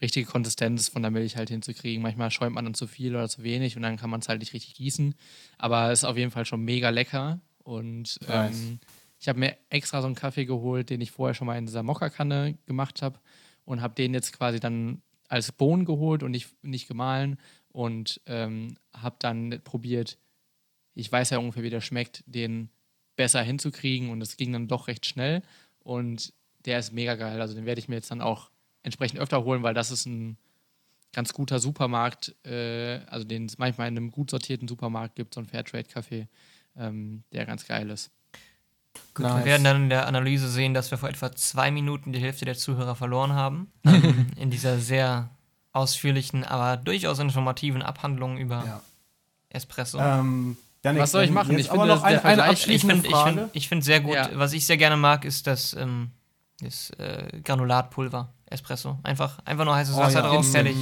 richtige Konsistenz von der Milch halt hinzukriegen. Manchmal schäumt man dann zu viel oder zu wenig und dann kann man es halt nicht richtig gießen. Aber es ist auf jeden Fall schon mega lecker. Und Nice. ähm, ich habe mir extra so einen Kaffee geholt, den ich vorher schon mal in dieser Mokka-Kanne gemacht habe und habe den jetzt quasi dann als Bohnen geholt und nicht, nicht gemahlen und ähm, habe dann probiert, ich weiß ja ungefähr, wie der schmeckt, den besser hinzukriegen und es ging dann doch recht schnell und der ist mega geil. Also den werde ich mir jetzt dann auch entsprechend öfter holen, weil das ist ein ganz guter Supermarkt, äh, also den es manchmal in einem gut sortierten Supermarkt gibt, so ein Fairtrade-Kaffee, ähm, der ganz geil ist. Gut, Nice. wir werden dann in der Analyse sehen, dass wir vor etwa zwei Minuten die Hälfte der Zuhörer verloren haben. ähm, *laughs* in dieser sehr ausführlichen, aber durchaus informativen Abhandlung über Ja. Espresso. Ähm, Janik, Was soll ich machen? Ich finde, noch der eine, ich abschließende finde ich Frage. find, find sehr gut, Ja. was ich sehr gerne mag, ist das, ähm, das äh, Granulatpulver Espresso. Einfach, einfach nur heißes Oh Wasser ja, drauf, fertig.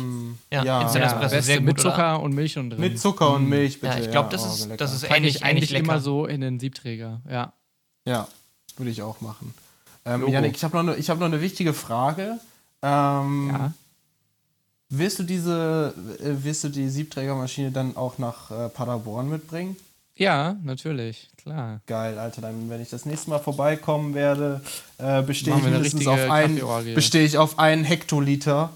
Ja, ja, Instant ja, Espresso, beste sehr gut. mit oder? Zucker und Milch und drin. Mit Zucker und Milch, bitte. Ja, ich glaube, das, oh, ist, lecker. das ist ähnlich, ich ähnlich eigentlich lecker. immer so in den Siebträger, ja. Ja, würde ich auch machen. Ähm, Logo. Janik, ich habe noch, ich hab noch eine wichtige Frage. Ähm, Ja. Wirst du diese, äh, wirst du die Siebträgermaschine dann auch nach äh, Paderborn mitbringen? Ja, natürlich, klar. Geil, Alter. Dann, wenn ich das nächste Mal vorbeikommen werde, äh, bestehe ich mindestens auf einen, bestehe ich auf einen Hektoliter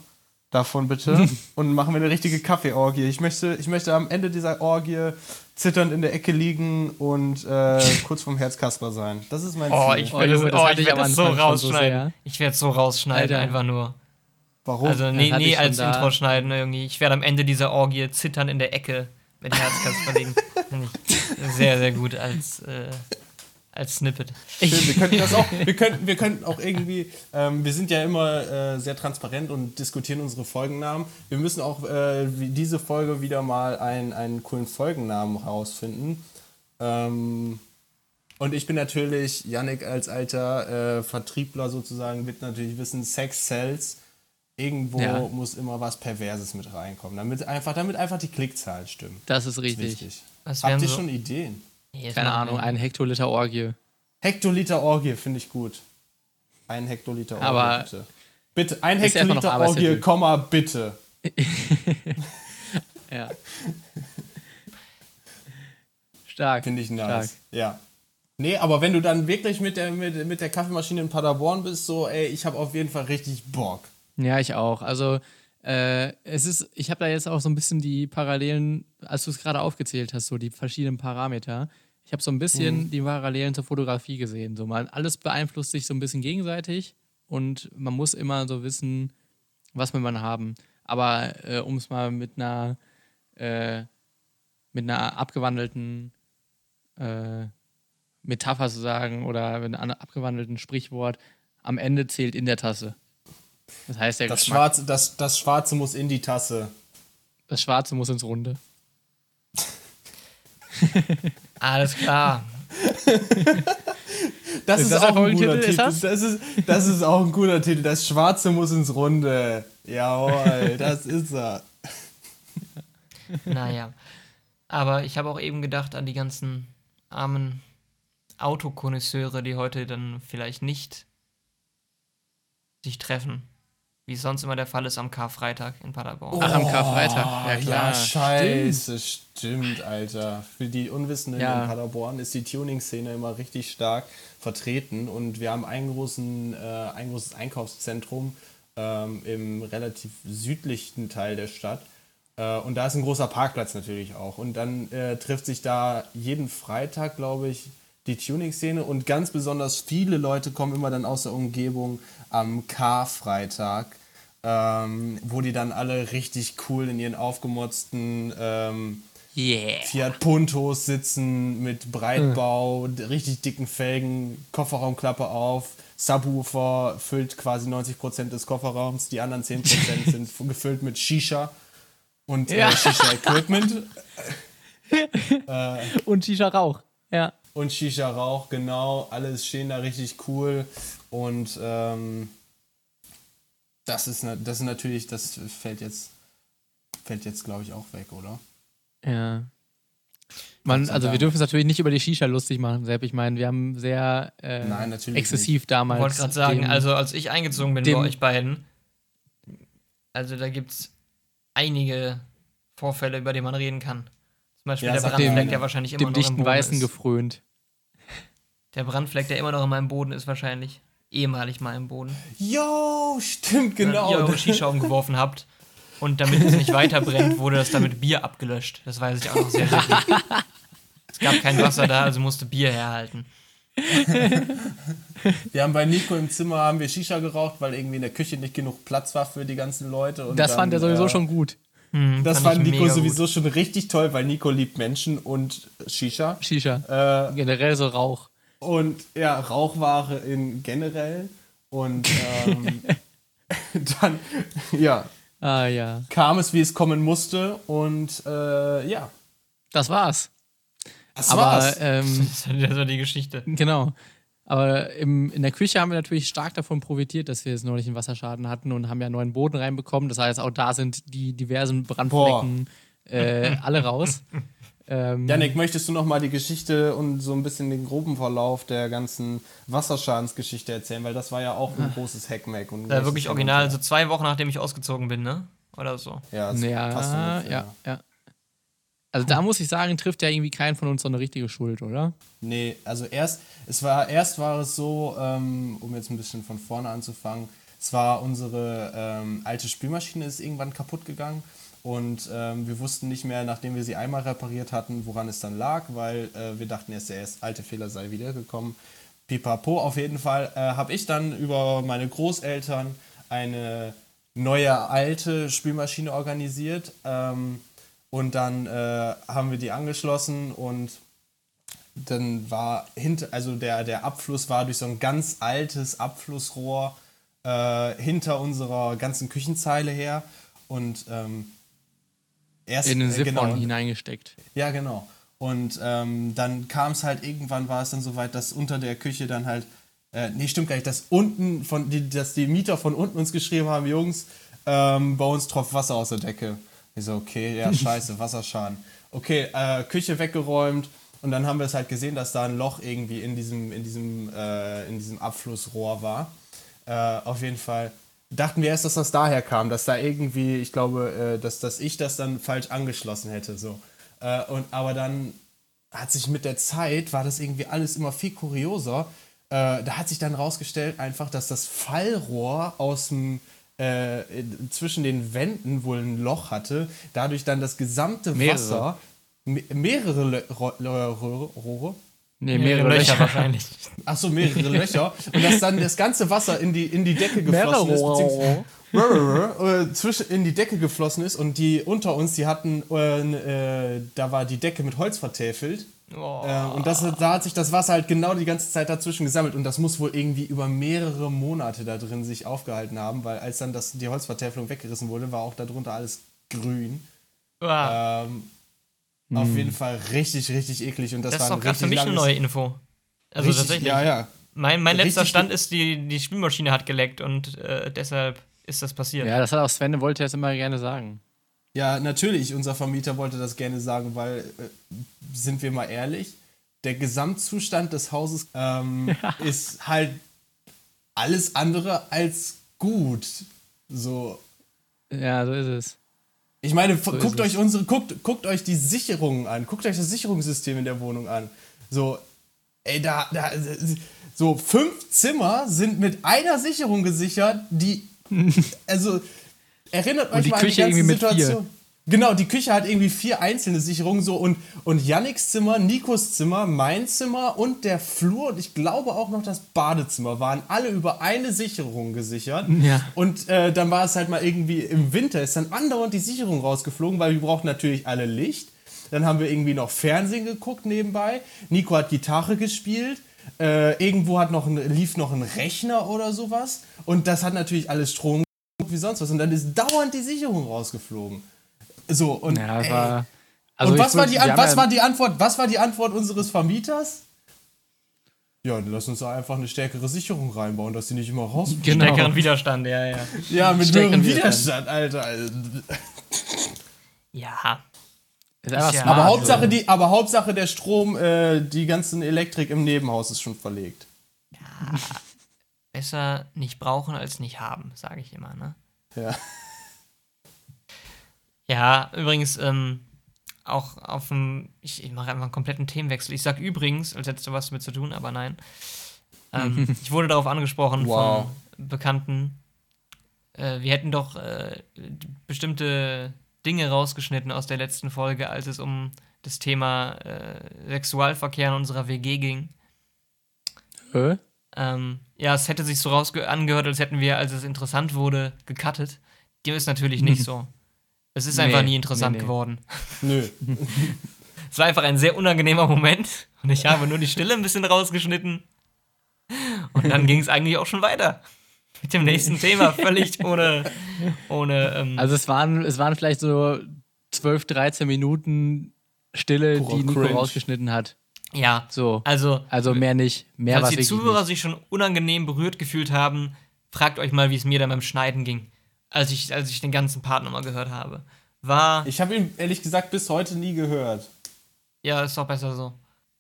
davon bitte *laughs* und machen wir eine richtige Kaffeeorgie. Ich möchte, ich möchte am Ende dieser Orgie zitternd in der Ecke liegen und äh, *laughs* kurz vorm Herzkasper sein. Das ist mein Oh, Ziel. ich Oh, werde Junge, das, das oh, ich ich werd das so so rausschneiden. sehr. ich werde es so rausschneiden, Alter. einfach nur. Warum? Also nee, nee ich als da. Intro schneiden irgendwie. Ich werde am Ende dieser Orgie zittern in der Ecke mit Herzkasper *laughs* liegen. Finde ich sehr, sehr gut als, äh, als Snippet. Schön, wir könnten das auch, *laughs* wir könnten, wir könnten auch irgendwie, ähm, wir sind ja immer äh, sehr transparent und diskutieren unsere Folgennamen. Wir müssen auch äh, diese Folge wieder mal einen, einen coolen Folgennamen rausfinden. Ähm, und ich bin natürlich, Yannick als alter äh, Vertriebler sozusagen, wird natürlich wissen, Sex sells. Irgendwo Ja. muss immer was Perverses mit reinkommen, damit einfach, damit einfach die Klickzahlen stimmen. Das ist Das ist richtig. wichtig. Was wären Habt ihr so- schon Ideen? Jetzt Keine Ahnung, ein Hektoliter Orgie. Hektoliter Orgie finde ich gut. Ein Hektoliter Orgie, Aber bitte. Bitte, ein Hektoliter Orgie, Komma, bitte. *laughs* ja. Stark. Finde ich nice. Stark. Ja. Nee, aber wenn du dann wirklich mit der, mit, mit der Kaffeemaschine in Paderborn bist, so, ey, ich habe auf jeden Fall richtig Bock. Ja, ich auch. Also, äh, es ist, ich habe da jetzt auch so ein bisschen die Parallelen, als du es gerade aufgezählt hast, so die verschiedenen Parameter. Ich habe so ein bisschen die Parallelen zur Fotografie gesehen. So mal alles beeinflusst sich so ein bisschen gegenseitig und man muss immer so wissen, was will man haben. Aber äh, um es mal mit einer äh, mit einer abgewandelten äh, Metapher zu sagen oder mit einem abgewandelten Sprichwort, am Ende zählt in der Tasse. Das heißt, der Das Geschmack, Schwarze, das, das Schwarze muss in die Tasse. das Schwarze muss ins Runde. *laughs* Alles klar. Das Ist ist, das auch ein guter? Titel. Ist das? Das? ist, das ist auch ein guter Titel. Das Schwarze muss ins Runde. Jawohl, *laughs* das ist er. Naja. Aber ich habe auch eben gedacht an die ganzen armen Autokonnoisseure, die heute dann vielleicht nicht sich treffen. Wie es sonst immer der Fall ist am Karfreitag in Paderborn. Ach, am Karfreitag. Ja, Ja, klar. scheiße, stimmt. Alter. Für die Unwissenden Ja. in Paderborn ist die Tuning-Szene immer richtig stark vertreten und wir haben einen großen, äh, ein großes Einkaufszentrum ähm, im relativ südlichen Teil der Stadt. Äh, und da ist ein großer Parkplatz natürlich auch. Und dann äh, trifft sich da jeden Freitag, glaube ich, die Tuning-Szene und ganz besonders viele Leute kommen immer dann aus der Umgebung am Karfreitag, ähm, wo die dann alle richtig cool in ihren aufgemotzten ähm, Yeah. Fiat Puntos sitzen mit Breitbau, d- richtig dicken Felgen, Kofferraumklappe auf, Subwoofer füllt quasi 90% des Kofferraums, die anderen 10% *laughs* sind gefüllt mit Shisha und Ja. *laughs* äh, Shisha-Equipment Und Shisha-Rauch. Ja. und Shisha-Rauch, genau, alles stehen da richtig cool und ähm, das ist, na- das ist natürlich, das fällt jetzt, fällt jetzt glaube ich auch weg, oder? Ja. Man, also wir dürfen es natürlich nicht über die Shisha lustig machen, Sepp. Ich meine, wir haben sehr äh, Nein, natürlich exzessiv Ich damals. wollte gerade sagen, also als ich eingezogen bin dem- bei euch beiden, also da gibt es einige Vorfälle, über die man reden kann. Zum Beispiel Ja, der Brandfleck, mal. der wahrscheinlich immer dem noch im dichten Boden Weißen ist. gefrönt. Der Brandfleck, der immer noch in meinem Boden ist, wahrscheinlich ehemalig mal im Boden. Jo, stimmt, genau. Wenn ihr eure Shisha umgeworfen habt und damit es nicht weiter brennt, wurde das dann mit Bier abgelöscht. Das weiß ich auch noch sehr, sehr gut. Es gab kein Wasser da, also musste Bier herhalten. Wir haben bei Nico im Zimmer haben wir Shisha geraucht, weil irgendwie in der Küche nicht genug Platz war für die ganzen Leute. Und Das dann, fand er sowieso äh, schon gut. Hm, Das fand fand Nico sowieso schon richtig toll, weil Nico liebt Menschen und Shisha. Shisha. Äh, Generell so Rauch. Und ja, Rauchware in generell. Und ähm, *laughs* dann, ja, Ah ja. kam es, wie es kommen musste. Und äh, ja, Das war's. das Aber war's. ähm, *laughs* Das war die Geschichte. Genau. Aber im, in der Küche haben wir natürlich stark davon profitiert, dass wir jetzt neulich einen Wasserschaden hatten und haben ja neuen Boden reinbekommen. Das heißt, auch da sind die diversen Brandflecken äh, alle raus. *laughs* ähm, Janik, möchtest du noch mal die Geschichte und so ein bisschen den groben Verlauf der ganzen Wasserschadensgeschichte erzählen? Weil das war ja auch ein großes Hackmack. Und großes wirklich original, so zwei Wochen nachdem ich ausgezogen bin, ne? Oder so. Ja, das ja, passt ungefähr. ja, ja. Also da muss ich sagen, trifft ja irgendwie keinen von uns so eine richtige Schuld, oder? Nee, also erst, es war, erst war es so, ähm, um jetzt ein bisschen von vorne anzufangen, es war unsere ähm, alte Spülmaschine ist irgendwann kaputt gegangen und ähm, wir wussten nicht mehr, nachdem wir sie einmal repariert hatten, woran es dann lag, weil äh, wir dachten erst, der alte Fehler sei wiedergekommen. Pipapo, auf jeden Fall äh, habe ich dann über meine Großeltern eine neue alte Spülmaschine organisiert ähm, und dann äh, haben wir die angeschlossen und dann war hinter, also der, der Abfluss war durch so ein ganz altes Abflussrohr äh, hinter unserer ganzen Küchenzeile her und ähm, erst In den äh, Siphon genau, hineingesteckt. ja, genau. Und ähm, dann kam es halt, irgendwann war es dann so weit, dass unter der Küche dann halt, äh, nee, stimmt gar nicht, dass unten von, die, dass die Mieter von unten uns geschrieben haben, Jungs, ähm, bei uns tropft Wasser aus der Decke. Ich so, okay, ja, *laughs* scheiße, Wasserschaden. Okay, äh, Küche weggeräumt und dann haben wir es halt gesehen, dass da ein Loch irgendwie in diesem, in diesem, äh, in diesem Abflussrohr war. Äh, auf jeden Fall dachten wir erst, dass das daher kam, dass da irgendwie, ich glaube, äh, dass, dass ich das dann falsch angeschlossen hätte. So. Äh, und, aber dann hat sich mit der Zeit, war das irgendwie alles immer viel kurioser. Äh, da hat sich dann rausgestellt einfach, dass das Fallrohr aus dem äh, zwischen den Wänden wohl ein Loch hatte, dadurch dann das gesamte Mehrere. Wasser, me mehrere Rohre, Nee, Mehrere Löcher wahrscheinlich. *laughs* Achso, mehrere Löcher. Und dass dann das ganze Wasser in die, in die Decke geflossen ist. Mehrere. äh, zwischen in die Decke geflossen ist und die unter uns, die hatten, äh, äh, da war die Decke mit Holz vertäfelt. Oh. Äh, und das, da hat sich das Wasser halt genau die ganze Zeit dazwischen gesammelt und das muss wohl irgendwie über mehrere Monate da drin sich aufgehalten haben, weil als dann das, die Holzvertäfelung weggerissen wurde, war auch darunter alles grün. Wow. Ähm, Auf jeden Fall richtig, richtig eklig und das, das war ist doch gerade für mich eine neue Info. Also richtig, tatsächlich. Ja, ja. Mein, mein letzter Stand ist, die, die Spülmaschine hat geleckt und äh, deshalb ist das passiert. Ja, das hat auch Sven, wollte das immer gerne sagen. Ja, natürlich, unser Vermieter wollte das gerne sagen, weil, äh, sind wir mal ehrlich, der Gesamtzustand des Hauses ähm, *laughs* ist halt alles andere als gut. So. Ja, so ist es. Ich meine, ist guckt euch unsere, guckt, guckt euch die Sicherungen an, guckt euch das Sicherungssystem in der Wohnung an. So, ey, da, da, so fünf Zimmer sind mit einer Sicherung gesichert, die, *laughs* also, erinnert euch mal an die ganze mit vier. Genau, die Küche hat irgendwie vier einzelne Sicherungen so und, und Yannicks Zimmer, Nikos Zimmer, mein Zimmer und der Flur und ich glaube auch noch das Badezimmer waren alle über eine Sicherung gesichert. Ja. Und äh, dann war es halt mal irgendwie im Winter, ist dann andauernd die Sicherung rausgeflogen, weil wir brauchten natürlich alle Licht. Dann haben wir irgendwie noch Fernsehen geguckt nebenbei. Nico hat Gitarre gespielt. Äh, irgendwo hat noch ein, lief noch ein Rechner oder sowas. Und das hat natürlich alles Strom wie sonst was. Und dann ist dauernd die Sicherung rausgeflogen. So, und, Ja, ey. war. Also und was, war die, was ja- war die Antwort? Was war die Antwort unseres Vermieters? Ja, dann lass uns da einfach eine stärkere Sicherung reinbauen, dass sie nicht immer raus. Genau. Stärkeren Widerstand, ja, ja. Ja, mit Stärkeren höherem Widerstand. Alter. Ja. Ja, smart, Aber Hauptsache, die, aber Hauptsache der Strom, äh, die ganzen Elektrik im Nebenhaus ist schon verlegt. Besser nicht brauchen als nicht haben, sage ich immer, ne? Ja. Ja, übrigens, ähm, auch auf dem, ich, ich mache einfach einen kompletten Themenwechsel. Ich sag übrigens, als hättest du was damit zu tun, aber nein. Ähm, *laughs* ich wurde darauf angesprochen Wow. von Bekannten, äh, wir hätten doch äh, bestimmte Dinge rausgeschnitten aus der letzten Folge, als es um das Thema äh, Sexualverkehr in unserer WG ging. Hä? Ähm, ja, es hätte sich so rausge angehört, als hätten wir, als es interessant wurde, gecuttet. Dem ist natürlich nicht *laughs* so. Es ist einfach Nee, nie interessant nee, nee. geworden. Nö. *laughs* Es war einfach ein sehr unangenehmer Moment und ich habe nur die Stille ein bisschen rausgeschnitten. Und dann ging es eigentlich auch schon weiter. Mit dem nächsten Thema, völlig ohne. ohne ähm, Also es waren, es waren vielleicht so 12, 13 Minuten Stille, Purer die Nico Cringe. rausgeschnitten hat. ja, So. also, Also mehr nicht. Mehr falls was die Zuhörer sich schon unangenehm berührt gefühlt haben, fragt euch mal, wie es mir dann beim Schneiden ging, als ich, als ich den ganzen Part nochmal gehört habe. War, Ich habe ihn ehrlich gesagt bis heute nie gehört. ja, ist doch besser so.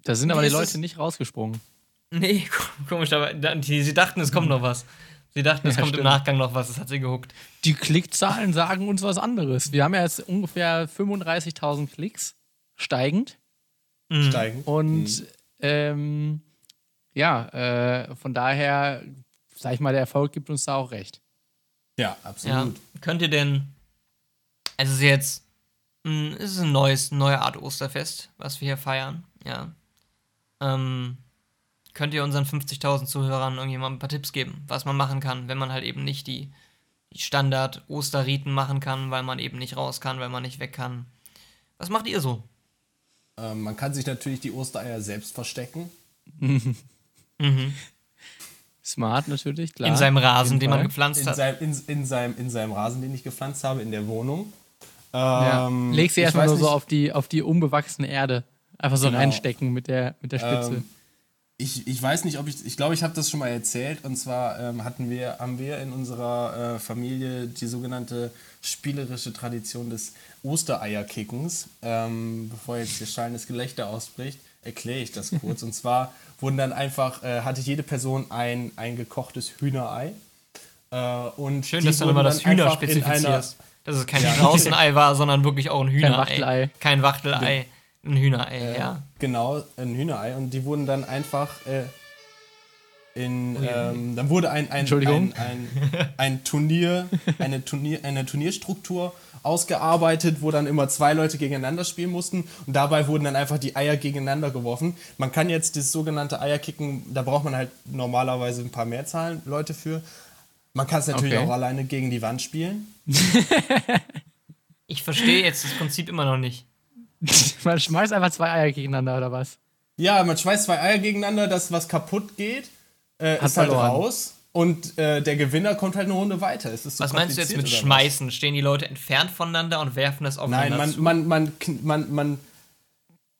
Da sind aber die Leute nicht rausgesprungen. Nee, *laughs* komisch, aber da- die, sie dachten, es kommt noch was. Sie dachten, es Ja, kommt im stimmt. Nachgang noch was, das hat sie gehuckt. Die Klickzahlen sagen uns was anderes. Wir haben ja jetzt ungefähr 35.000 Klicks steigend. Mhm. Steigen. Und ähm, ja, äh, von daher, sag ich mal, der Erfolg gibt uns da auch recht. Ja, Ja. absolut. Könnt ihr denn. Also es ist jetzt. mh, Es ist ein neues, neue Art Osterfest, was wir hier feiern. Ja. Ähm, könnt ihr unseren 50.000 Zuhörern irgendwie mal ein paar Tipps geben, was man machen kann, wenn man halt eben nicht die, die Standard-Osterriten machen kann, weil man eben nicht raus kann, weil man nicht weg kann. Was macht ihr so? Ähm, man kann sich natürlich die Ostereier selbst verstecken. *laughs* Smart natürlich, klar. In seinem Rasen, jeden den man gepflanzt In hat. seinem, in, in, seinem, in seinem Rasen, den ich gepflanzt habe, in der Wohnung. Ja. Ähm, Leg sie ich erstmal nur so nicht- auf die, auf die unbewachsene Erde. Einfach so Genau. reinstecken mit der, mit der Spitze. Ähm, ich, ich weiß nicht, ob ich. Ich glaube, ich habe das schon mal erzählt. Und zwar ähm, hatten wir, haben wir in unserer äh, Familie die sogenannte spielerische Tradition des Ostereierkickens. Ähm, bevor jetzt hier schallendes Gelächter ausbricht, erkläre ich das kurz. und zwar wurden dann einfach, äh, hatte jede Person ein, ein gekochtes Hühnerei. Äh, und Schön, die dass du wurden nochmal das dann Hühner einfach in einer- spezifizierst. Dass es kein Ja. Straußenei war, sondern wirklich auch ein Hühnerei. Wachtelei. Kein Wachtelei. Ein Hühnerei, Äh, ja. Genau, ein Hühnerei. Und die wurden dann einfach äh, in. Ähm, dann wurde ein, ein, ein, ein, ein Turnier, eine, Turnier, eine Turnierstruktur ausgearbeitet, wo dann immer zwei Leute gegeneinander spielen mussten. Und dabei wurden dann einfach die Eier gegeneinander geworfen. Man kann jetzt das sogenannte Eierkicken, da braucht man halt normalerweise ein paar mehr Zahlen Leute für. Man kann es natürlich Okay. auch alleine gegen die Wand spielen. *laughs* Ich verstehe jetzt das Prinzip immer noch nicht. *laughs* Man schmeißt einfach zwei Eier gegeneinander oder was? Ja, man schmeißt zwei Eier gegeneinander, das, was kaputt geht, äh, ist halt verloren. raus. Und äh, der Gewinner kommt halt eine Runde weiter. So Was meinst du jetzt mit oder was? Schmeißen? Stehen die Leute entfernt voneinander und werfen das aufeinander Nein, man, zu? man, man, man, man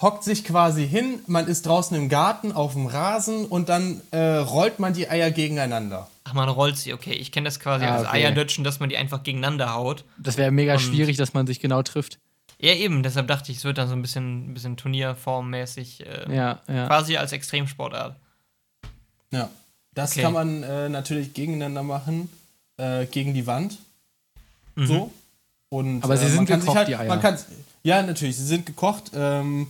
hockt sich quasi hin, man ist draußen im Garten auf dem Rasen und dann äh, rollt man die Eier gegeneinander. Ach, man rollt sie, okay. Ich kenne das quasi Ah, als okay. Eierdötschen, dass man die einfach gegeneinander haut. Das wäre mega schwierig, dass man sich genau trifft. Ja, eben, deshalb dachte ich, es wird dann so ein bisschen, ein bisschen turnierformmäßig, äh, Ja, ja. quasi als Extremsportart. Ja. Das Okay. kann man äh, natürlich gegeneinander machen, äh, gegen die Wand. So. Und, Mhm. Aber sie äh, sind man kann gekocht, sich halt, die Eier. Man kann, ja, natürlich, sie sind gekocht. Ähm,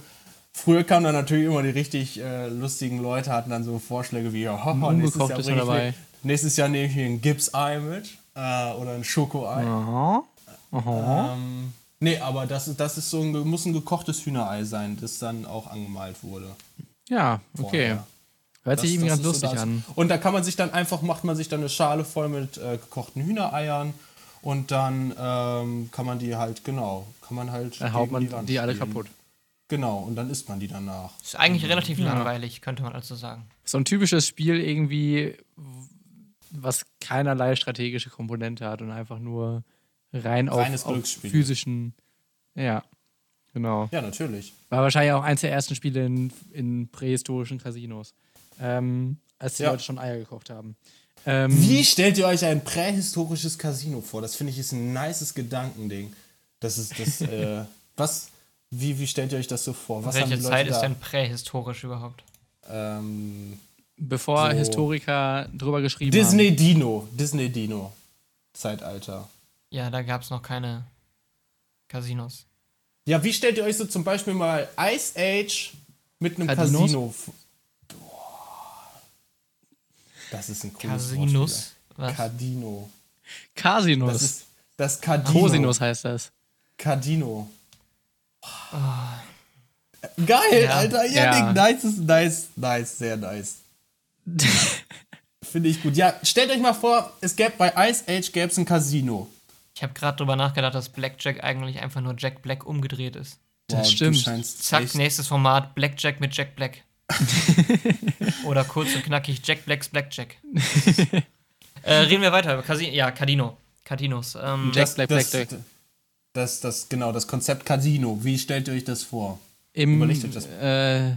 früher kamen dann natürlich immer die richtig äh, lustigen Leute, hatten dann so Vorschläge wie, ja, nächstes, Jahr bring mir, nächstes Jahr nehme ich mir ein Gips-Ei mit äh, oder ein Schoko-Ei. Aha. Aha. Ähm, nee, aber das, ist- das ist so ein, muss ein gekochtes Hühnerei sein, das dann auch angemalt wurde. Ja, okay. vorher. Hört sich irgendwie ganz so lustig das. an. Und da kann man sich dann einfach, macht man sich dann eine Schale voll mit äh, gekochten Hühnereiern und dann ähm, kann man die halt, genau, kann man halt. Dann haut man Wand die alle kaputt. Genau, und dann isst man die danach. Ist eigentlich relativ langweilig, könnte man also sagen. So ein typisches Spiel irgendwie, was keinerlei strategische Komponente hat und einfach nur rein auf, Reines auf physischen. Ja, genau. Ja, natürlich. War wahrscheinlich auch eins der ersten Spiele in, in prähistorischen Casinos. Ähm, als die Ja. Leute schon Eier gekocht haben. Ähm, Wie stellt ihr euch ein prähistorisches Casino vor? Das finde ich ist ein nices Gedankending. Das ist das, *laughs* äh, was, wie, wie stellt ihr euch das so vor? Was haben Welche die Leute Zeit ist da? denn prähistorisch überhaupt? Ähm, Bevor so- Historiker drüber geschrieben Disney Dino. Disney Dino. Zeitalter. Ja, da gab es noch keine Casinos. Ja, wie stellt ihr euch so zum Beispiel mal Ice Age mit einem Casinos? Casino. Das ist ein cooles Casinos? Wortspiel. Was? Cadino. haben. Casinos. Das ist das Cadino. Cosinus heißt das. Cadino. Geil, Ja. Alter. Ja. Janik, nice, ist nice, nice, sehr nice. *laughs* Finde ich gut. Ja, stellt euch mal vor, es gäbe bei Ice Age gäbe es ein Casino. Ich habe gerade drüber nachgedacht, dass Blackjack eigentlich einfach nur Jack Black umgedreht ist. Das du stimmt. Zack, echt- nächstes Format, Blackjack mit Jack Black. *laughs* Oder kurz und knackig, Jack Blacks Blackjack. *laughs* äh, reden wir weiter über Casi ja, Cadino. Cadinos. Ähm, Jack das, Black, das, Black. Das, das, genau, das Konzept Casino. Wie stellt ihr euch das vor? Im, Überlegt euch das. Äh,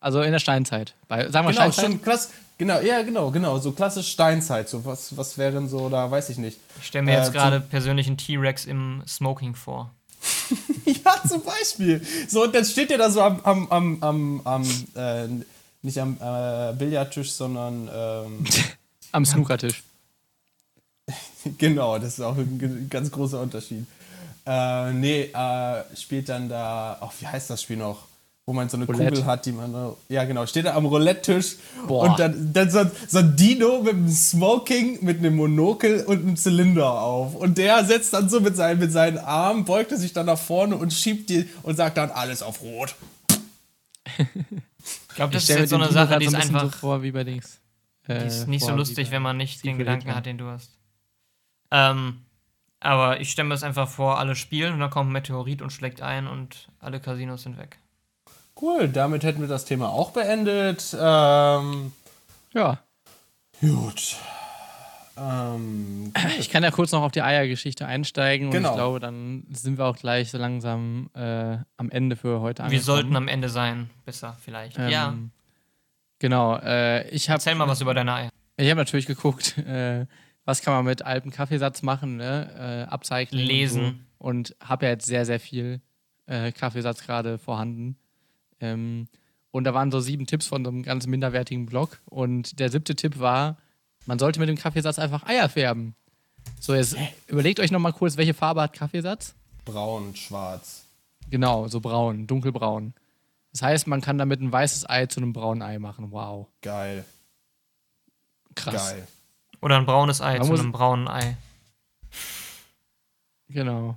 also in der Steinzeit. Bei, sagen wir Genau, Steinzeit? schon klass, genau, ja, genau, genau, so klassisch Steinzeit. So was, was wären so, da weiß ich nicht. ich stelle mir äh, jetzt gerade persönlich einen T-Rex im Smoking vor. *laughs* Ja, zum Beispiel. So, und dann steht ihr da so am, am, am, am, am äh, nicht am äh, Billardtisch, sondern ähm, *laughs* Am Snookertisch. *laughs* genau, das ist auch ein ganz großer Unterschied. Äh, nee, äh, spielt dann da, ach, wie heißt das Spiel noch? Wo man so eine Roulette. Kugel hat, die man, ja genau, steht da am Roulette-Tisch Boah. und dann, dann so, so ein Dino mit einem Smoking, mit einem Monokel und einem Zylinder auf. Und der setzt dann so mit seinen, mit seinen Armen, beugt er sich dann nach vorne und schiebt die und sagt dann alles auf Rot. Ich glaube, das ist stell mir jetzt so eine Dino Sache, die so ist ein einfach so vor wie bei Dings. Äh, die ist nicht so lustig, wenn man nicht den Gedanken hat, den du hast. Ähm, aber ich stelle mir das einfach vor, alle spielen und dann kommt ein Meteorit und schlägt ein und alle Casinos sind weg. Cool, damit hätten wir das Thema auch beendet. Ähm, Ja. gut. Ähm, Ich kann ja kurz noch auf die Eiergeschichte einsteigen und Genau. ich glaube, dann sind wir auch gleich so langsam äh, am Ende für heute Wir angekommen. sollten am Ende sein, besser vielleicht. Ähm, ja, Genau. Äh, ich habe erzähl mal was über deine Eier. ich hab natürlich geguckt, *laughs* äh, was kann man mit altem Kaffeesatz machen, ne? Äh, upcycling Lesen. Und, so. und habe ja jetzt sehr, sehr viel äh, Kaffeesatz gerade vorhanden. Ähm, und da waren so sieben Tipps von so einem ganz minderwertigen Blog. Und der siebte Tipp war, man sollte mit dem Kaffeesatz einfach Eier färben. So, jetzt überlegt euch nochmal kurz, welche Farbe hat Kaffeesatz? braun, schwarz. Genau, so braun, dunkelbraun. Das heißt, man kann damit ein weißes Ei zu einem braunen Ei machen. Wow. Geil. Krass. Geil. Oder ein braunes Ei Man zu einem braunen Ei. Genau.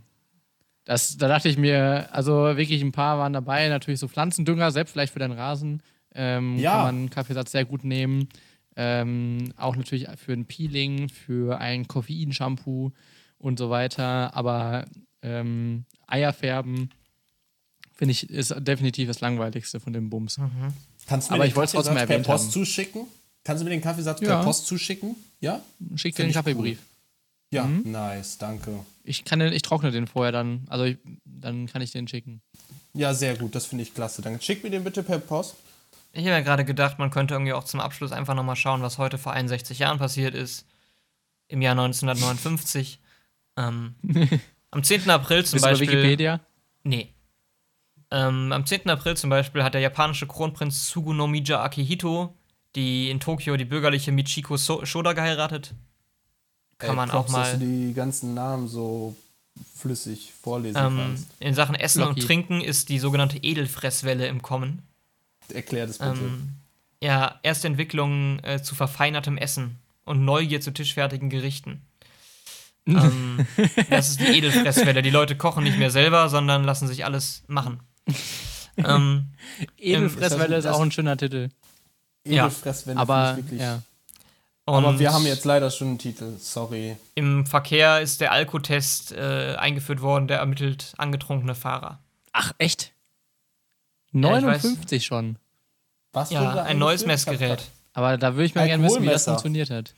Das, da dachte ich mir, also wirklich ein paar waren dabei, natürlich so Pflanzendünger, selbst vielleicht für deinen Rasen. Ähm, Ja. Kann man einen Kaffeesatz sehr gut nehmen. Ähm, auch natürlich für ein Peeling, für ein Koffeinshampoo und so weiter. Aber ähm, Eier färben, finde ich, ist definitiv das Langweiligste von dem Bums. Kannst du mir Aber den ich wollte es trotzdem Kaffeesatz per Post haben. zuschicken? Kannst du mir den Kaffeesatz Ja. per Post zuschicken? Ja? Schick dir den Kaffeebrief. Ja, Mhm. nice, danke. Ich, kann den, ich trockne den vorher dann. Also ich, dann kann ich den schicken. Ja, sehr gut, das finde ich klasse. Dann schick mir den bitte per Post. Ich habe ja gerade gedacht, man könnte irgendwie auch zum Abschluss einfach nochmal schauen, was heute vor 61 Jahren passiert ist. Im Jahr 1959. *laughs* ähm, am 10. April zum Bist du bei Beispiel. Wikipedia? Nee. Ähm, am 10. April zum Beispiel hat der japanische Kronprinz Tsugunomija Akihito die in Tokio die bürgerliche Michiko so Shoda geheiratet. Kann Ey, man Props, auch dass mal. du die ganzen Namen so flüssig vorlesen Ähm, kannst. in Sachen Essen Lucky. und Trinken ist die sogenannte Edelfresswelle im Kommen. Erklär das bitte. Ähm, ja, erste Entwicklungen äh, zu verfeinertem Essen und Neugier zu tischfertigen Gerichten. *laughs* ähm, das ist die Edelfresswelle. Die Leute kochen nicht mehr selber, sondern lassen sich alles machen. *laughs* ähm, Edelfresswelle ist das- auch ein schöner Titel. ja, Edelfresswelle Aber finde ich wirklich. ja. Und Aber wir haben jetzt leider schon einen Titel, sorry. Im Verkehr ist der Alkotest äh, eingeführt worden, der ermittelt angetrunkene Fahrer. Ach, echt? Ja, ich weiß. 59 schon. Was Ja, ein neues? Messgerät. Aber da würde ich mal gerne wissen, wie das funktioniert hat.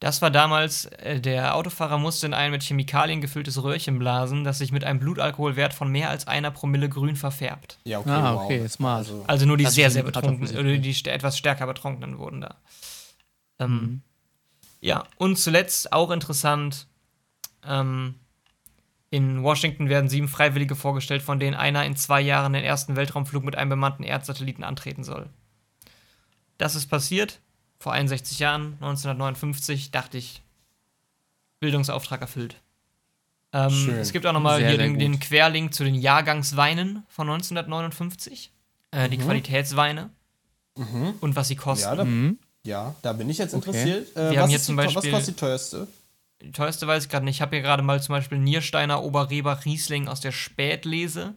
Das war damals, äh, der Autofahrer musste in ein mit Chemikalien gefülltes Röhrchen blasen, das sich mit einem Blutalkoholwert von mehr als einer Promille grün verfärbt. Ja, okay, Ah, wow. okay, smart. Also, Also nur die Das sehr, sehr betrunkenen, oder die st- etwas stärker betrunkenen wurden da. Ähm, Mhm. Ja, und zuletzt auch interessant, ähm, in Washington werden sieben Freiwillige vorgestellt, von denen einer in zwei Jahren den ersten Weltraumflug mit einem bemannten Erdsatelliten antreten soll. Das ist passiert vor 61 Jahren, 1959, dachte ich, Bildungsauftrag erfüllt. Ähm, es gibt auch nochmal hier sehr den, den Querlink zu den Jahrgangsweinen von 1959, äh, die Qualitätsweine und was sie kosten. ja, da, Mhm. Ja, da bin ich jetzt Okay. interessiert. Äh, Wir was, haben ist die, was Beispiel- kostet die teuerste? Die teuerste weiß ich gerade nicht. Ich habe hier gerade mal zum Beispiel Niersteiner Oberreber Riesling aus der Spätlese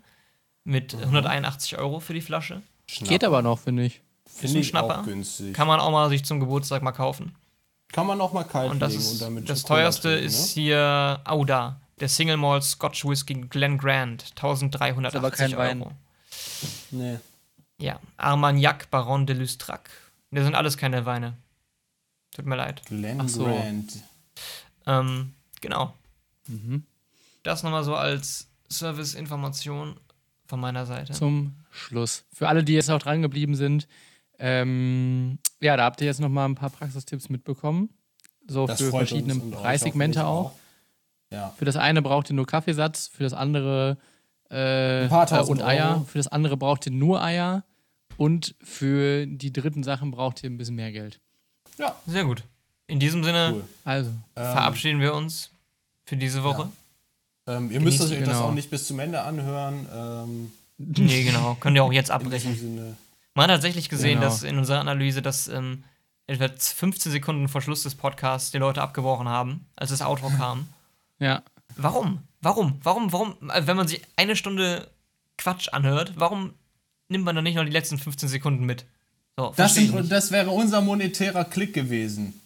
mit 181 Euro für die Flasche. Geht aber noch, finde ich. Finde ich Schnapper. auch günstig. Kann man auch mal sich zum Geburtstag mal kaufen. Kann man auch mal kalt Und das, legen ist, und damit das teuerste trinken, ist ne? hier Auda, der Single Malt Scotch Whisky Glen Grant, 1380 Ist aber kein Wein. Euro. Nee. Ja, Armagnac Baron de Lustrac. Das sind alles keine Weine. Tut mir leid. Glen Ach so. Grant. Ähm, genau. Mhm. Das nochmal so als Service-Information von meiner Seite. Zum Schluss. Für alle, die jetzt auch dran geblieben sind, ähm, ja, da habt ihr jetzt noch mal ein paar Praxistipps mitbekommen. So Das für verschiedene Preissegmente hoffentlich auch. Ja. Für das eine braucht ihr nur Kaffeesatz, für das andere äh, Ein paar äh, tausend und Eier, Euro. für das andere braucht ihr nur Eier und für die dritten Sachen braucht ihr ein bisschen mehr Geld. Ja, Sehr gut. In diesem Sinne cool. Also, Ähm, verabschieden wir uns für diese Woche. Ähm, ihr müsst Genießt- euch das genau. auch nicht bis zum Ende anhören. Ähm, *laughs* Nee, genau. Könnt ihr auch jetzt abbrechen. Man hat tatsächlich gesehen, Genau. dass in unserer Analyse, dass ähm, etwa 15 Sekunden vor Schluss des Podcasts die Leute abgebrochen haben, als das Outro kam. *laughs* ja. Warum? Warum? Warum? Warum? Äh, Wenn man sich eine Stunde Quatsch anhört, warum nimmt man dann nicht noch die letzten 15 Sekunden mit? So, Das, sind, das wäre unser monetärer Klick gewesen.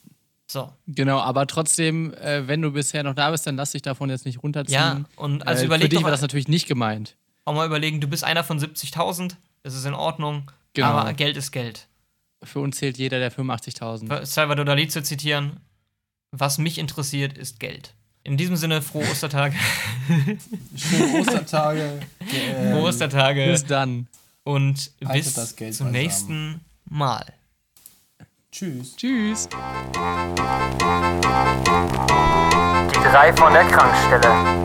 so. Genau, aber trotzdem, äh, wenn du bisher noch da bist, dann lass dich davon jetzt nicht runterziehen. Ja, und also äh, überleg für dich doch war das natürlich nicht gemeint. auch mal überlegen, du bist einer von 70.000, das ist in Ordnung, Genau. aber Geld ist Geld. Für uns zählt jeder der 85.000. Salvador Dali zu zitieren, was mich interessiert, ist Geld. In diesem Sinne, frohe Ostertage. Schöne Ostertage. *laughs* frohe Ostertage. Bis dann. Und Haltet bis das Geld zum beisammen. nächsten Mal. Tschüss. Tschüss. Die drei von der Krankstelle.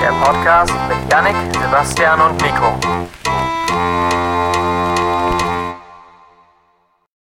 Der Podcast mit Yannick, Sebastian und Nico.